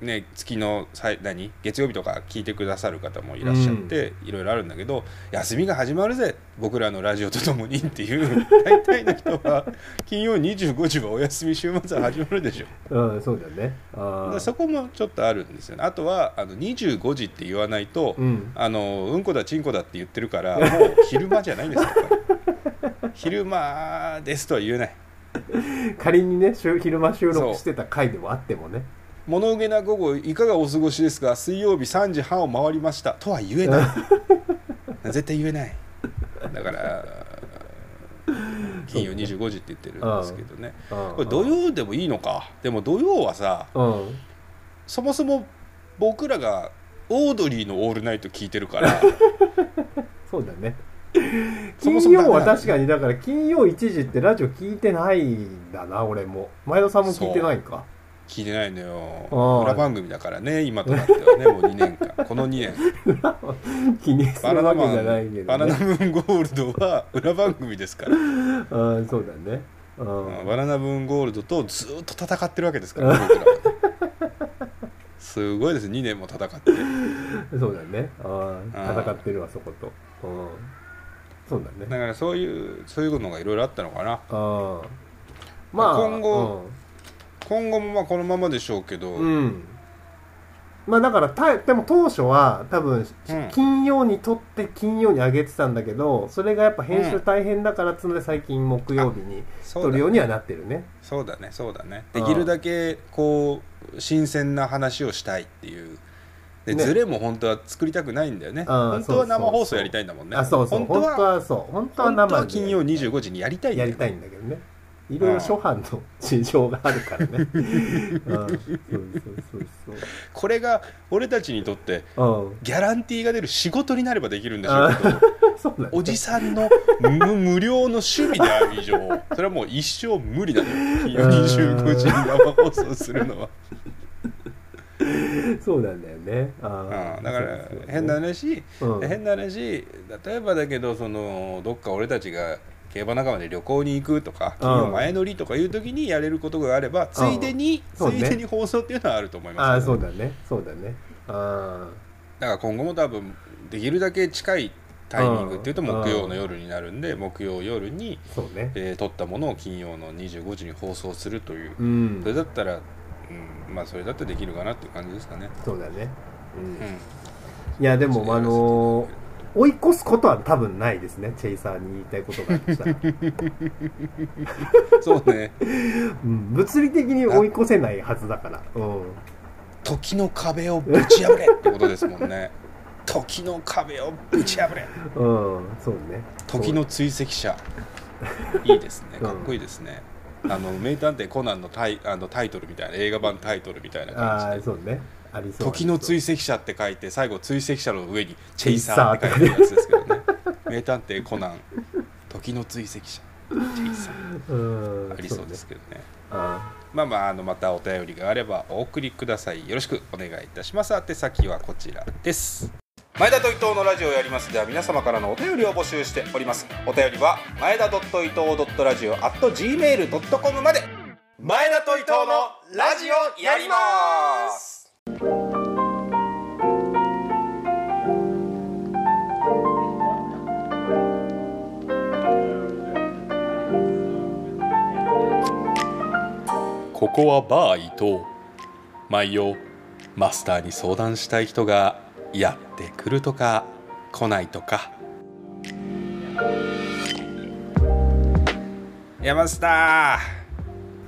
ね月の最何？月曜日とか聞いてくださる方もいらっしゃって、いろいろあるんだけど休みが始まるぜ。僕らのラジオとともにっていう 大体の人は金曜25時はお休み週末は始まるでしょ。うんそうだね。あそこもちょっとあるんですよね。あとはあの25時って言わないと、うん。あのうんこだちんこだって言ってるから もう昼間じゃないんですよ。昼間ですとは言えない。仮にね週昼間収録してた回でもあってもね物憂げな午後いかがお過ごしですか？水曜日3時半を回りました。とは言えない。絶対言えない。だから金曜25時って言ってるんですけどね。ここれ土曜でもいいのか？でも土曜はさうん。そもそも僕らがオードリーの「オールナイト」聞いてるから。そうだね。金曜は確かにだから金曜1時ってラジオ聞いてないんだな俺も。前田さんも聞いてないんか聞いてないのあよー。裏番組だからね今となってはね もう2年間。この2年。気にするわけじゃないけどね。ナナムーンゴールドは裏番組ですから。うんそうだね。バナナムーンゴールドとずーっと戦ってるわけですから、僕らは。すごいです2年も戦って。そうだね。あうん戦ってるわそこと。うんそうだね。だからそういうそういうのがいろいろあったのかな。あまあ今後今後もまあこのままでしょうけど、うん、うんまあだからたでも当初は多分、うん。金曜に撮って金曜に上げてたんだけどそれがやっぱ編集大変だからっつうので最近木曜日にそうだ撮るようにはなってるね。そうだねそうだね。うんできるだけこう新鮮な話をしたいっていう。で、ね。ズレも本当は作りたくないんだよね。うん本当は生放送やりたいんだもんね。あそうそう。本当ははそう。本当は本当は生で金曜25時にやりたいんだよやりたいんだけどねいろいろ諸般の事情があるからね。これが俺たちにとってギャランティーが出る仕事になればできるんでしょうけどおじさんの無無料の趣味である以上 それはもう一生無理だよ金曜25時に生放送するのは、そうなんだよね。あうん、だから変な話、うん。変な話例えばだけどそのどっか俺たちが競馬仲間で旅行に行くとか金曜前乗りとかいう時にやれることがあれば、ついでに、ついでに放送っていうのはあると思いますああよそうだね。そうだね。あだから今後も多分できるだけ近いタイミングっていうとうん木曜の夜になるんで木曜夜に、ね。えー撮ったものを金曜の25時に放送するという、うん。それだったら、うん、まあそれだってできるかなっていう感じですかね、そうだね。うん。うん、いやでもあのー追い越すことは多分ないですね。チェイサーに言いたいことがあるとしたら、そうね。うん、物理的に追い越せないはずだから。うん。時の壁をぶち破れってことですもんね。時の壁をぶち破れ。うん。そうね。時の追跡者。いいですね。うんかっこいいですね、あの名探偵コナンのタイあのタイトルみたいな映画版タイトルみたいなあ感じで。あそうね時の追跡者って書いて最後追跡者の上にチェイサーって書いてるやつですけどね。名探偵コナン。時の追跡者。チェイサー。うんありそうですけどね。あまあまああのまたお便りがあればお送りください。よろしくお願いいたします。宛先はこちらです。前田と伊藤のラジオをやりますでは皆様からのお便りを募集しております。お便りは前田伊藤ラジオ at gmail.com まで。前田と伊藤のラジオやりますここはバー伊藤。毎夜マスターに相談したい人がやってくるとか来ないとか。山スタ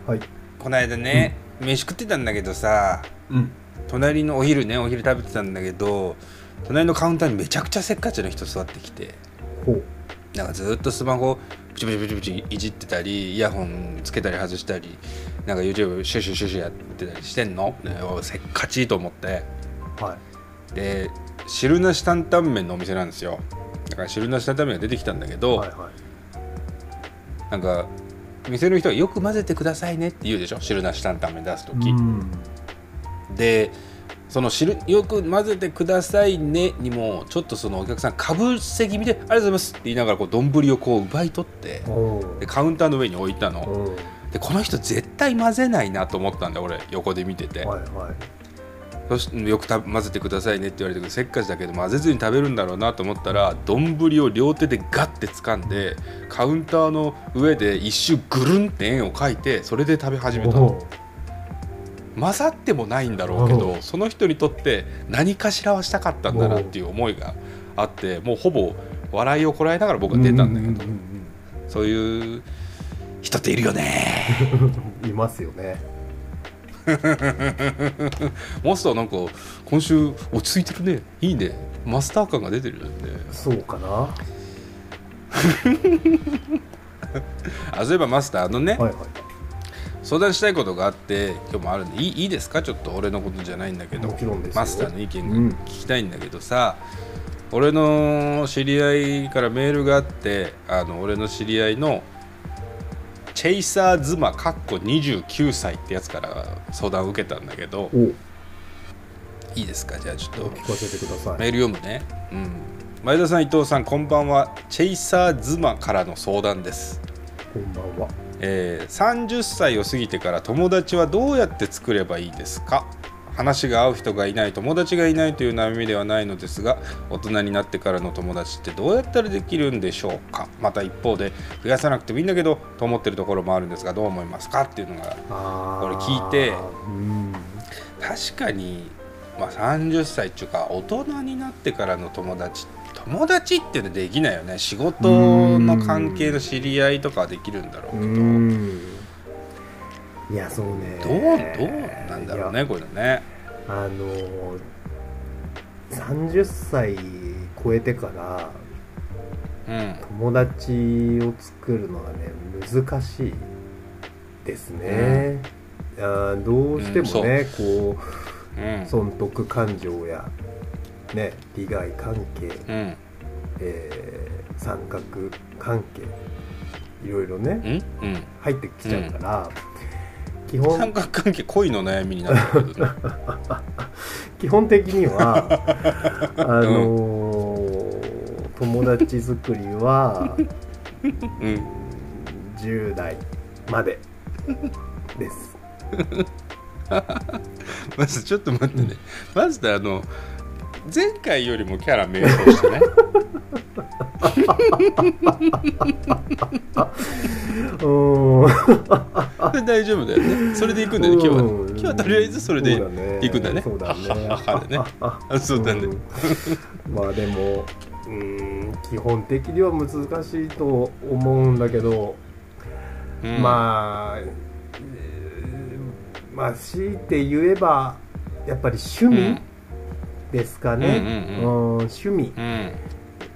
はい。ーこの間ね、飯食ってたんだけどさ。うん隣のお昼ねお昼食べてたんだけど隣のカウンターにめちゃくちゃせっかちな人座ってきてなんかずっとスマホプチプチプチプチいじってたりイヤホンつけたり外したりなんか YouTube シュシュシュシュやってたりしてんの、ね、おせっかちいと思って。はい。で汁なし担々麺のお店なんですよ。だから汁なし担々麺が出てきたんだけど、はいはい。なんか店の人がよく混ぜてくださいねって言うでしょ？汁なし担々麺出す時、うんでその汁よく混ぜてくださいねにもちょっとそのお客さんかぶせ気味で「ありがとうございます」って言いながらこう丼をこう奪い取ってでカウンターの上に置いたの。でこの人絶対混ぜないなと思ったんだ俺横で見てて、はいはい。そしてよくた混ぜてくださいねって言われてせっかちだけど混ぜずに食べるんだろうなと思ったら丼を両手でガッて掴んでカウンターの上で一周ぐるんって円を描いてそれで食べ始めたの混ざってもないんだろうけうど。その人にとって何かしらはしたかったんだなっていう思いがあってもうほぼ笑いをこらえながら僕は出たんだけどそういう人っているよね。う んいますよね。マスターなんか今週落ち着いてるね。いいね。マスター感が出てるよね。そうかな。あそういえばマスターあのね、はいはい相談したいことがあって今日もあるんでいいいいですか？ちょっと俺のことじゃないんだけどマスターの意見がうん。聞きたいんだけどさ、俺の知り合いからメールがあってあの俺の知り合いのチェイサー妻かっこ29歳ってやつから相談を受けたんだけどいいですか？じゃあちょっと聞かせてください。メール読むね、うん、前田さん伊藤さんこんばんは。チェイサー妻からの相談です。こんばんはえー30歳を過ぎてから友達はどうやって作ればいいですか？話が合う人がいない友達がいないという悩みではないのですが大人になってからの友達ってどうやったらできるんでしょうか？また一方で増やさなくてもいいんだけどと思ってるところもあるんですがどう思いますか？っていうのがこれ聞いてうん。確かに、まあ、30歳っていうか大人になってからの友達友達ってできないよね。仕事の関係の知り合いとかはできるんだろうけうど。ん。いやそうね。どうどうなんだろうねこれね。あの30歳超えてからうん。友達を作るのはね難しいですね、あーどうしてもね、こうん。う損得感情やね利害関係、うん。えー三角関係いろいろねうん？うん。入ってきちゃうから、基本三角関係恋の悩みになってる。けどね基本的には あのー友達作りはうん。10代までです。まずちょっと待ってね。まずあの前回よりもキャラ迷走してね。うーん大丈夫だよね。それで行くんだよね今日は今日はとりあえずそれでそうだね。行くんだね。そうだね。そうだねんまあでもうーん基本的には難しいと思うんだけど、うんまあ、えーまあ強いて言えばやっぱり趣味ですかね、うんうんうん。趣味。うん。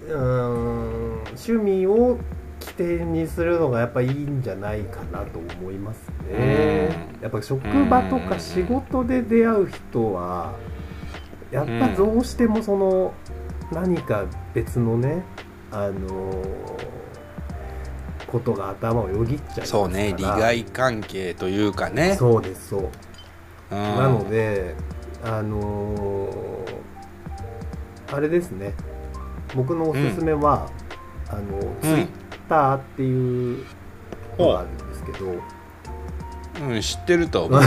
うん趣味を起点にするのがやっぱいいんじゃないかなと思いますね。うん。やっぱ職場とか仕事で出会う人はやっぱどうしてもその何か別のねあのことが頭をよぎっちゃいますから。そうね利害関係というかね。そうですそう。うん。なのであのーあれですね。僕のおすすめは、あのツイッターっていうのがあるんですけど、うん、知ってると思う、うん、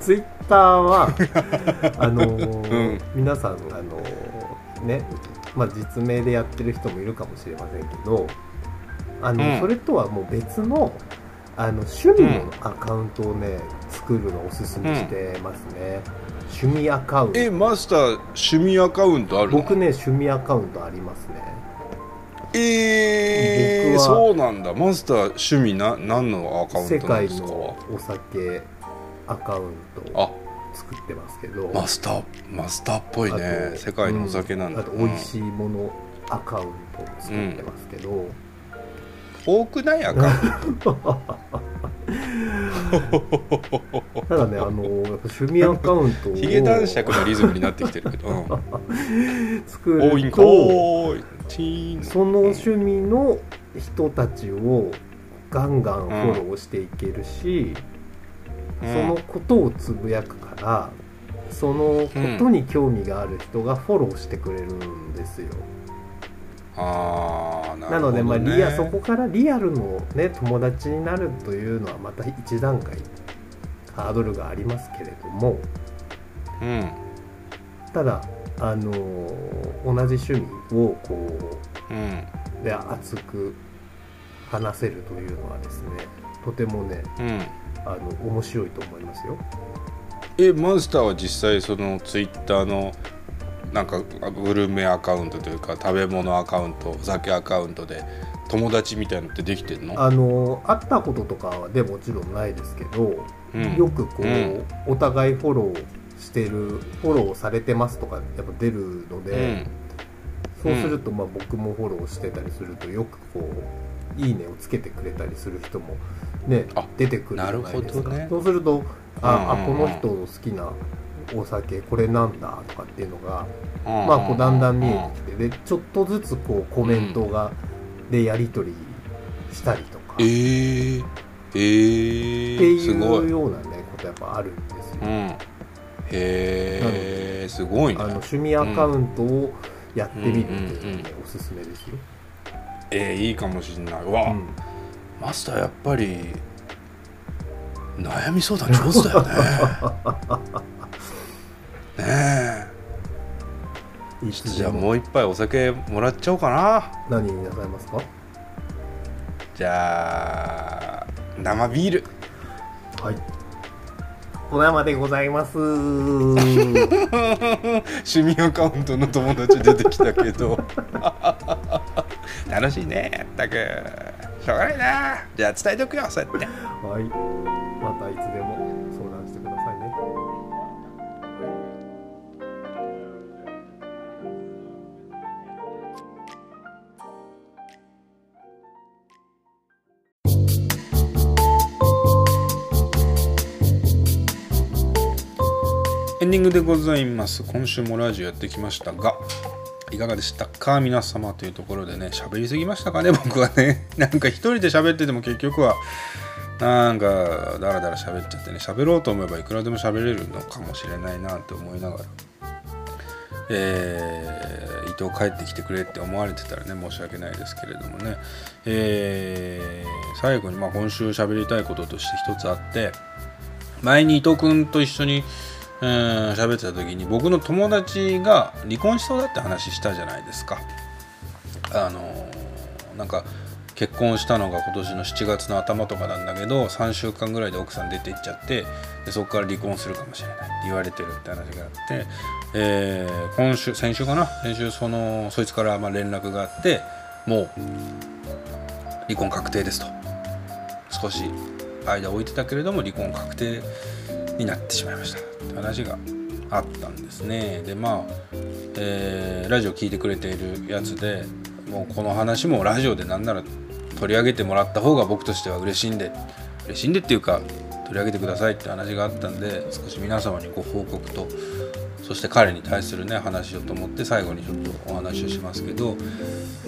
ツイッターは あのーうん。皆さんあのーねまあ実名でやってる人もいるかもしれませんけどあの、うん。それとはもう別のあの趣味のアカウントをね、作るのをおすすめしてますね、趣味アカウント。えマスター趣味アカウントあるの？僕ね趣味アカウントありますね。えー、僕はそうなんだ。マスター趣味な何のアカウントなんですか？のお酒アカウントをあ。作ってますけど。マスターマスターっぽいあねと世界のお酒なんだ、うあと美味しいものアカウントを作ってますけど、多くないアカウントただねあのやっぱ趣味アカウントを。ヒゲ男爵のリズムになってきてるけど、うん、作多いんかるとーいチーン。その趣味の人たちをガンガンフォローしていけるし、うん。そのことをつぶやくからそのことに興味がある人がフォローしてくれるんですよ、あーななので、まあ、リアそこからリアルの、ね、友達になるというのはまた一段階ハードルがありますけれども。うん。ただあの同じ趣味をこうん。うで熱く話せるというのはですねとてもねうん。あの面白いと思いますよ。えマスターは実際そのツイッターのなんかグルメアカウントというか食べ物アカウントお酒アカウントで友達みたいのってできてんの？あの会ったこととかはでもちろんないですけど、うん。よくこう、うん。お互いフォローしてるフォローされてますとかやっぱ出るので、そうするとまあ僕もフォローしてたりするとよくこう「いいね」をつけてくれたりする人もねあ出てくるじゃないですか、ね。そうするとあ、うんうんうん。あこの人の好きなお酒これなんだとかっていうのが、うん。まあこうだんだん見えてきてでちょっとずつこうコメントが、でやり取りしたりとか、えー、えってー、すごい、いうようなねことやっぱあるんですよ、うん、へえすごいね。あの趣味アカウントをやってみるっていうのはね、おすすめですよ、えー、いいかもしんない。うわ、うん。マスターやっぱり悩み相談上手だよね ねえ。じゃあももう一杯お酒もらっちゃおうかな。何になさいますか？じゃあ生ビール。はい。お生でございます。趣味アカウントの友達出てきたけど。楽しいねやったく。しょうがないな。じゃあ伝えておくよそうやって。はい。またいつでもンディングでございます。今週もラジオやってきましたがいかがでしたか？皆様というところでね喋りすぎましたかね？僕はね。なんか一人で喋ってても結局はなんかだらだら喋っちゃってね喋ろうと思えばいくらでも喋れるのかもしれないなって思いながら。えー伊藤帰ってきてくれって思われてたらね申し訳ないですけれどもね、えー最後にまあ今週喋りたいこととして一つあって前に伊藤君と一緒にうん喋ってた時に僕の友達が離婚しそうだって話したじゃないですか。あのーなんか結婚したのが今年の7月の頭とかなんだけど3週間ぐらいで奥さん出て行っちゃってでそこから離婚するかもしれないって言われてるって話があって、えー今週先週かな？先週そのそいつからま連絡があってもう離婚確定ですと。少し間置いてたけれども離婚確定になってしまいました。話があったんですね。でまあ、えーラジオ聞いてくれているやつでもうこの話もラジオでなんなら取り上げてもらった方が僕としては嬉しいんで嬉しいんでっていうか取り上げてくださいって話があったんで少し皆様にご報告とそして彼に対するね話をと思って最後にちょっとお話をしますけどう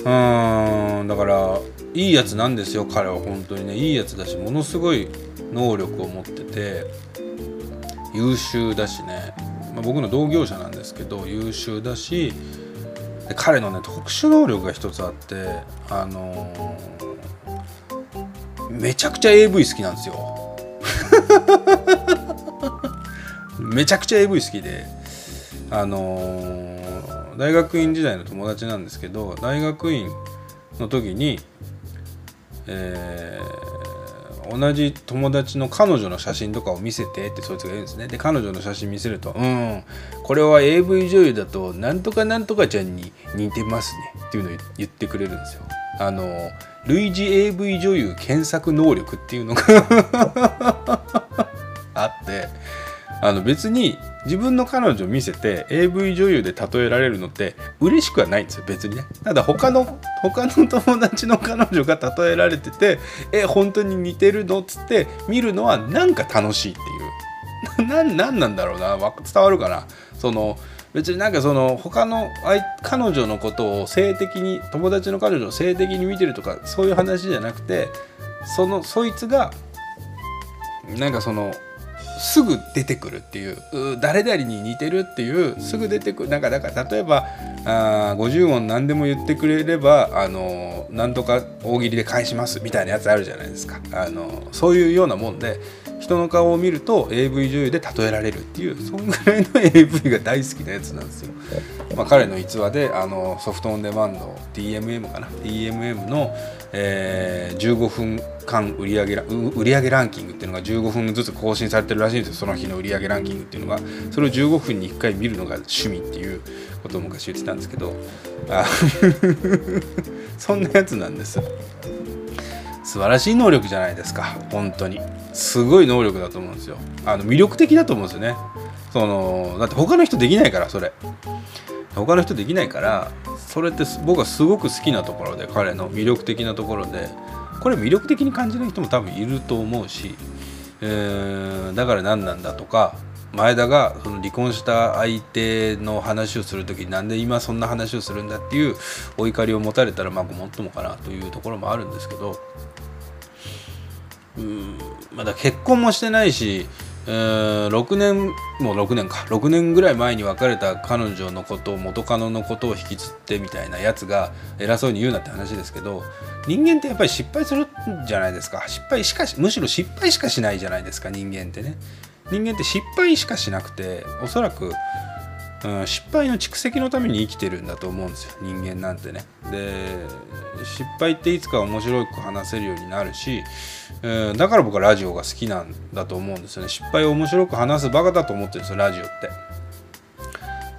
ーんだからいいやつなんですよ彼は本当にね。いいやつだしものすごい能力を持ってて優秀だしね、まあ、僕の同業者なんですけど優秀だしで彼のね特殊能力が一つあってあのー、めちゃくちゃ AV 好きなんですよ。めちゃくちゃ AV 好きであのー、大学院時代の友達なんですけど大学院の時に、えー、同じ友達の彼女の写真とかを見せてってそいつが言うんですねで彼女の写真見せると「うんこれは AV 女優だとなんとかなんとかちゃんに似てますね」っていうのを言ってくれるんですよ。あの類似 AV 女優検索能力っていうのが あってあの別に自分の彼女を見せて AV 女優で例えられるのって嬉しくはないんですよ別にね。ただ他の他の友達の彼女が例えられてて え本当に似てるのっつって見るのはなんか楽しいっていう。何なんだろうな伝わるかな。その別になんかその他の彼女のことを性的に友達の彼女を性的に見てるとかそういう話じゃなくてそのそいつがなんかそのすぐ出てくるっていう誰々に似てるっていうすぐ出てくる。なんかだから例えばあ50音何でも言ってくれればあのなんとか大喜利で返しますみたいなやつあるじゃないですか。あのそういうようなもんで人の顔を見ると AV 女優で例えられるっていうそんぐらいの AV が大好きなやつなんですよ。まあ、彼の逸話であのソフトオンデマンド DMM かな？DMM の、えー、15分間売上売上ランキングっていうのが15分ずつ更新されてるらしいんですよ。その日の売上ランキングっていうのが。それを15分に1回見るのが趣味っていうことを昔言ってたんですけど。あ そんなやつなんです素晴らしい能力じゃないですか。本当に。すごい能力だと思うんですよ。あの魅力的だと思うんですよね。そのだって他の人できないからそれ。他の人できないからそれって僕はすごく好きなところで彼の魅力的なところでこれ魅力的に感じる人も多分いると思うし、えー、だから何なんだとか前田がその離婚した相手の話をする時になんで今そんな話をするんだっていうお怒りを持たれたらまあごもっともかなというところもあるんですけどうん。まだ結婚もしてないしえー、6年もう6年か。6年ぐらい前に別れた彼女のことを元カノのことを引きずってみたいなやつが偉そうに言うなって話ですけど人間ってやっぱり失敗するんじゃないですか。失敗しかしむしろ失敗しかしないじゃないですか人間ってね。人間って失敗しかしなくておそらく、うん、失敗の蓄積のために生きてるんだと思うんですよ。人間なんてね。で失敗っていつか面白く話せるようになるしえー、だから僕はラジオが好きなんだと思うんですよね。失敗を面白く話すバカだと思ってるんですよラジオって。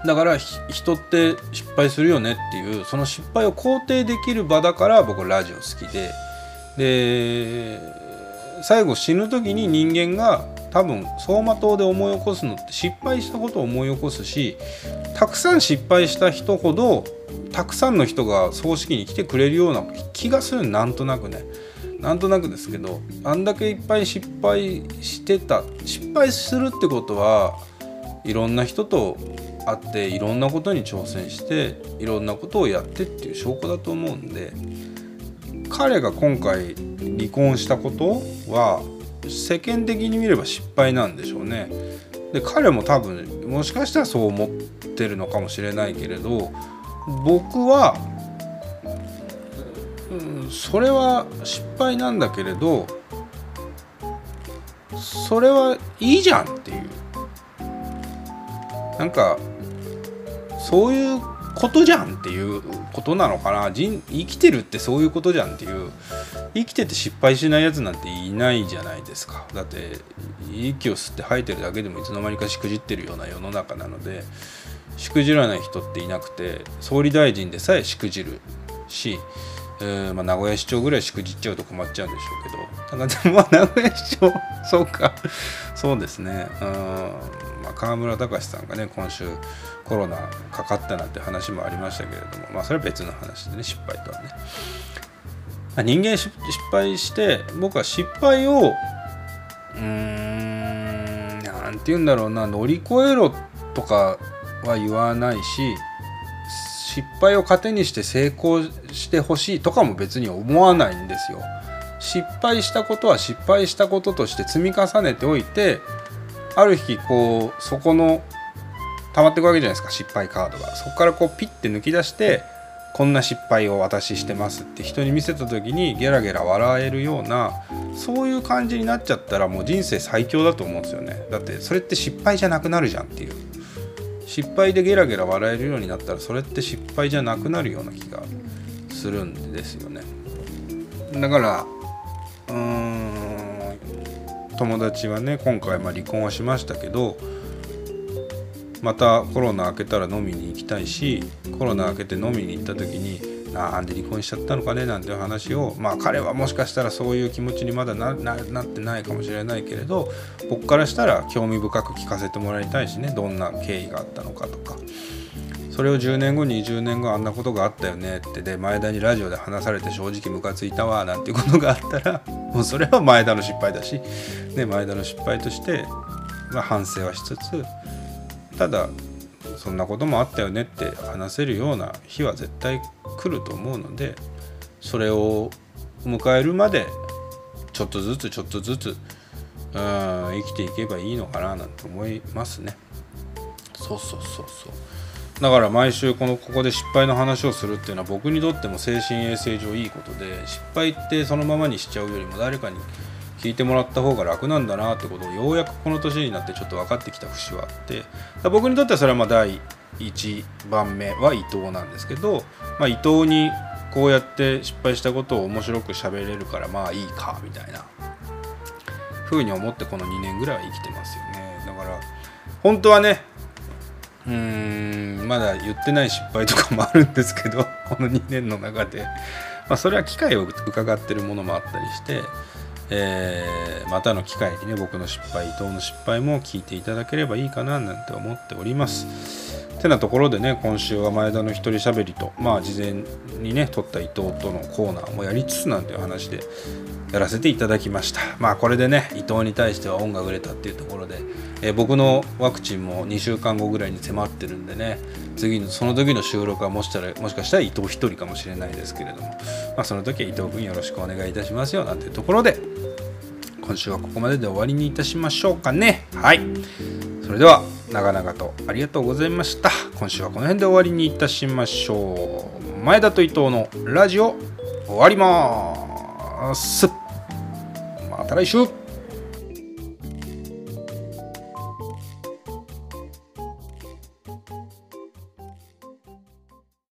だから人って失敗するよねっていうその失敗を肯定できる場だから僕はラジオ好きで。で最後死ぬ時に人間が多分走馬灯で思い起こすのって失敗したことを思い起こすしたくさん失敗した人ほどたくさんの人が葬式に来てくれるような気がするなんとなくね。なんとなくですけどあんだけいっぱい失敗してた失敗するってことはいろんな人と会っていろんなことに挑戦していろんなことをやってっていう証拠だと思うんで彼が今回離婚したことは世間的に見れば失敗なんでしょうね。で彼も多分もしかしたらそう思ってるのかもしれないけれど僕はうんそれは失敗なんだけれどそれはいいじゃんっていうなんかそういうことじゃんっていうことなのかな。人生きてるってそういうことじゃんっていう。生きてて失敗しないやつなんていないじゃないですか。だって息を吸って吐いてるだけでもいつの間にかしくじってるような世の中なのでしくじらない人っていなくて総理大臣でさえしくじるしえー、まあ、名古屋市長ぐらいしくじっちゃうと困っちゃうんでしょうけど。だからまあ名古屋市長そうか。そうですね。うん、まあ、河村隆さんがね今週コロナかかったなんて話もありましたけれどもまあそれは別の話でね失敗とはね、人間失敗して僕は失敗をうーんなんて言うんだろうな乗り越えろとかは言わないし失敗を糧にして成功してほしいとかも別に思わないんですよ。失敗したことは失敗したこととして積み重ねておいてある日こうそこの溜まっていくわけじゃないですか失敗カードが。そこからこうピッて抜き出してこんな失敗を私してますって人に見せた時にゲラゲラ笑えるようなそういう感じになっちゃったらもう人生最強だと思うんですよね。だってそれって失敗じゃなくなるじゃんっていう。失敗でゲラゲラ笑えるようになったらそれって失敗じゃなくなるような気がするんですよね。だからうーん友達はね今回まあ離婚はしましたけどまたコロナ明けたら飲みに行きたいしコロナ明けて飲みに行った時になんで離婚しちゃったのかねなんていう話をまあ彼はもしかしたらそういう気持ちにまだなってないかもしれないけれど僕からしたら興味深く聞かせてもらいたいしねどんな経緯があったのかとか。それを10年後20年後あんなことがあったよねってで前田にラジオで話されて正直ムカついたわなんていうことがあったらもうそれは前田の失敗だし、ね、前田の失敗として、まあ、反省はしつつただそんなこともあったよねって話せるような日は絶対来ると思うのでそれを迎えるまでちょっとずつちょっとずつうん生きていけばいいのかななんて思いますね。そうそうそうそう。だから毎週このここで失敗の話をするっていうのは僕にとっても精神衛生上いいことで失敗ってそのままにしちゃうよりも誰かに聞いてもらった方が楽なんだなってことをようやくこの年になってちょっと分かってきた節はあって僕にとってはそれはまあ第1番目は伊藤なんですけど、まあ、伊藤にこうやって失敗したことを面白く喋れるからまあいいかみたいな風に思ってこの2年ぐらいは生きてますよね。だから本当はねうーんまだ言ってない失敗とかもあるんですけどこの2年の中で、まあ、それは機会を伺ってるものもあったりしてえー、またの機会にね僕の失敗伊藤の失敗も聞いていただければいいかななんて思っております。てなところでね今週は前田の一人しゃべりとまあ事前にね撮った伊藤とのコーナーもやりつつなんていう話でやらせていただきました。まあこれでね伊藤に対しては恩が売れたっていうところで、えー、僕のワクチンも2週間後ぐらいに迫ってるんでね次のその時の収録はもしたらもしかしたら伊藤1人かもしれないですけれども、まあ、その時は伊藤君よろしくお願いいたしますよなんていうところで今週はここまでで終わりにいたしましょうかね。はい。それでは長々とありがとうございました。今週はこの辺で終わりにいたしましょう。前田と伊藤のラジオ終わります。また来週。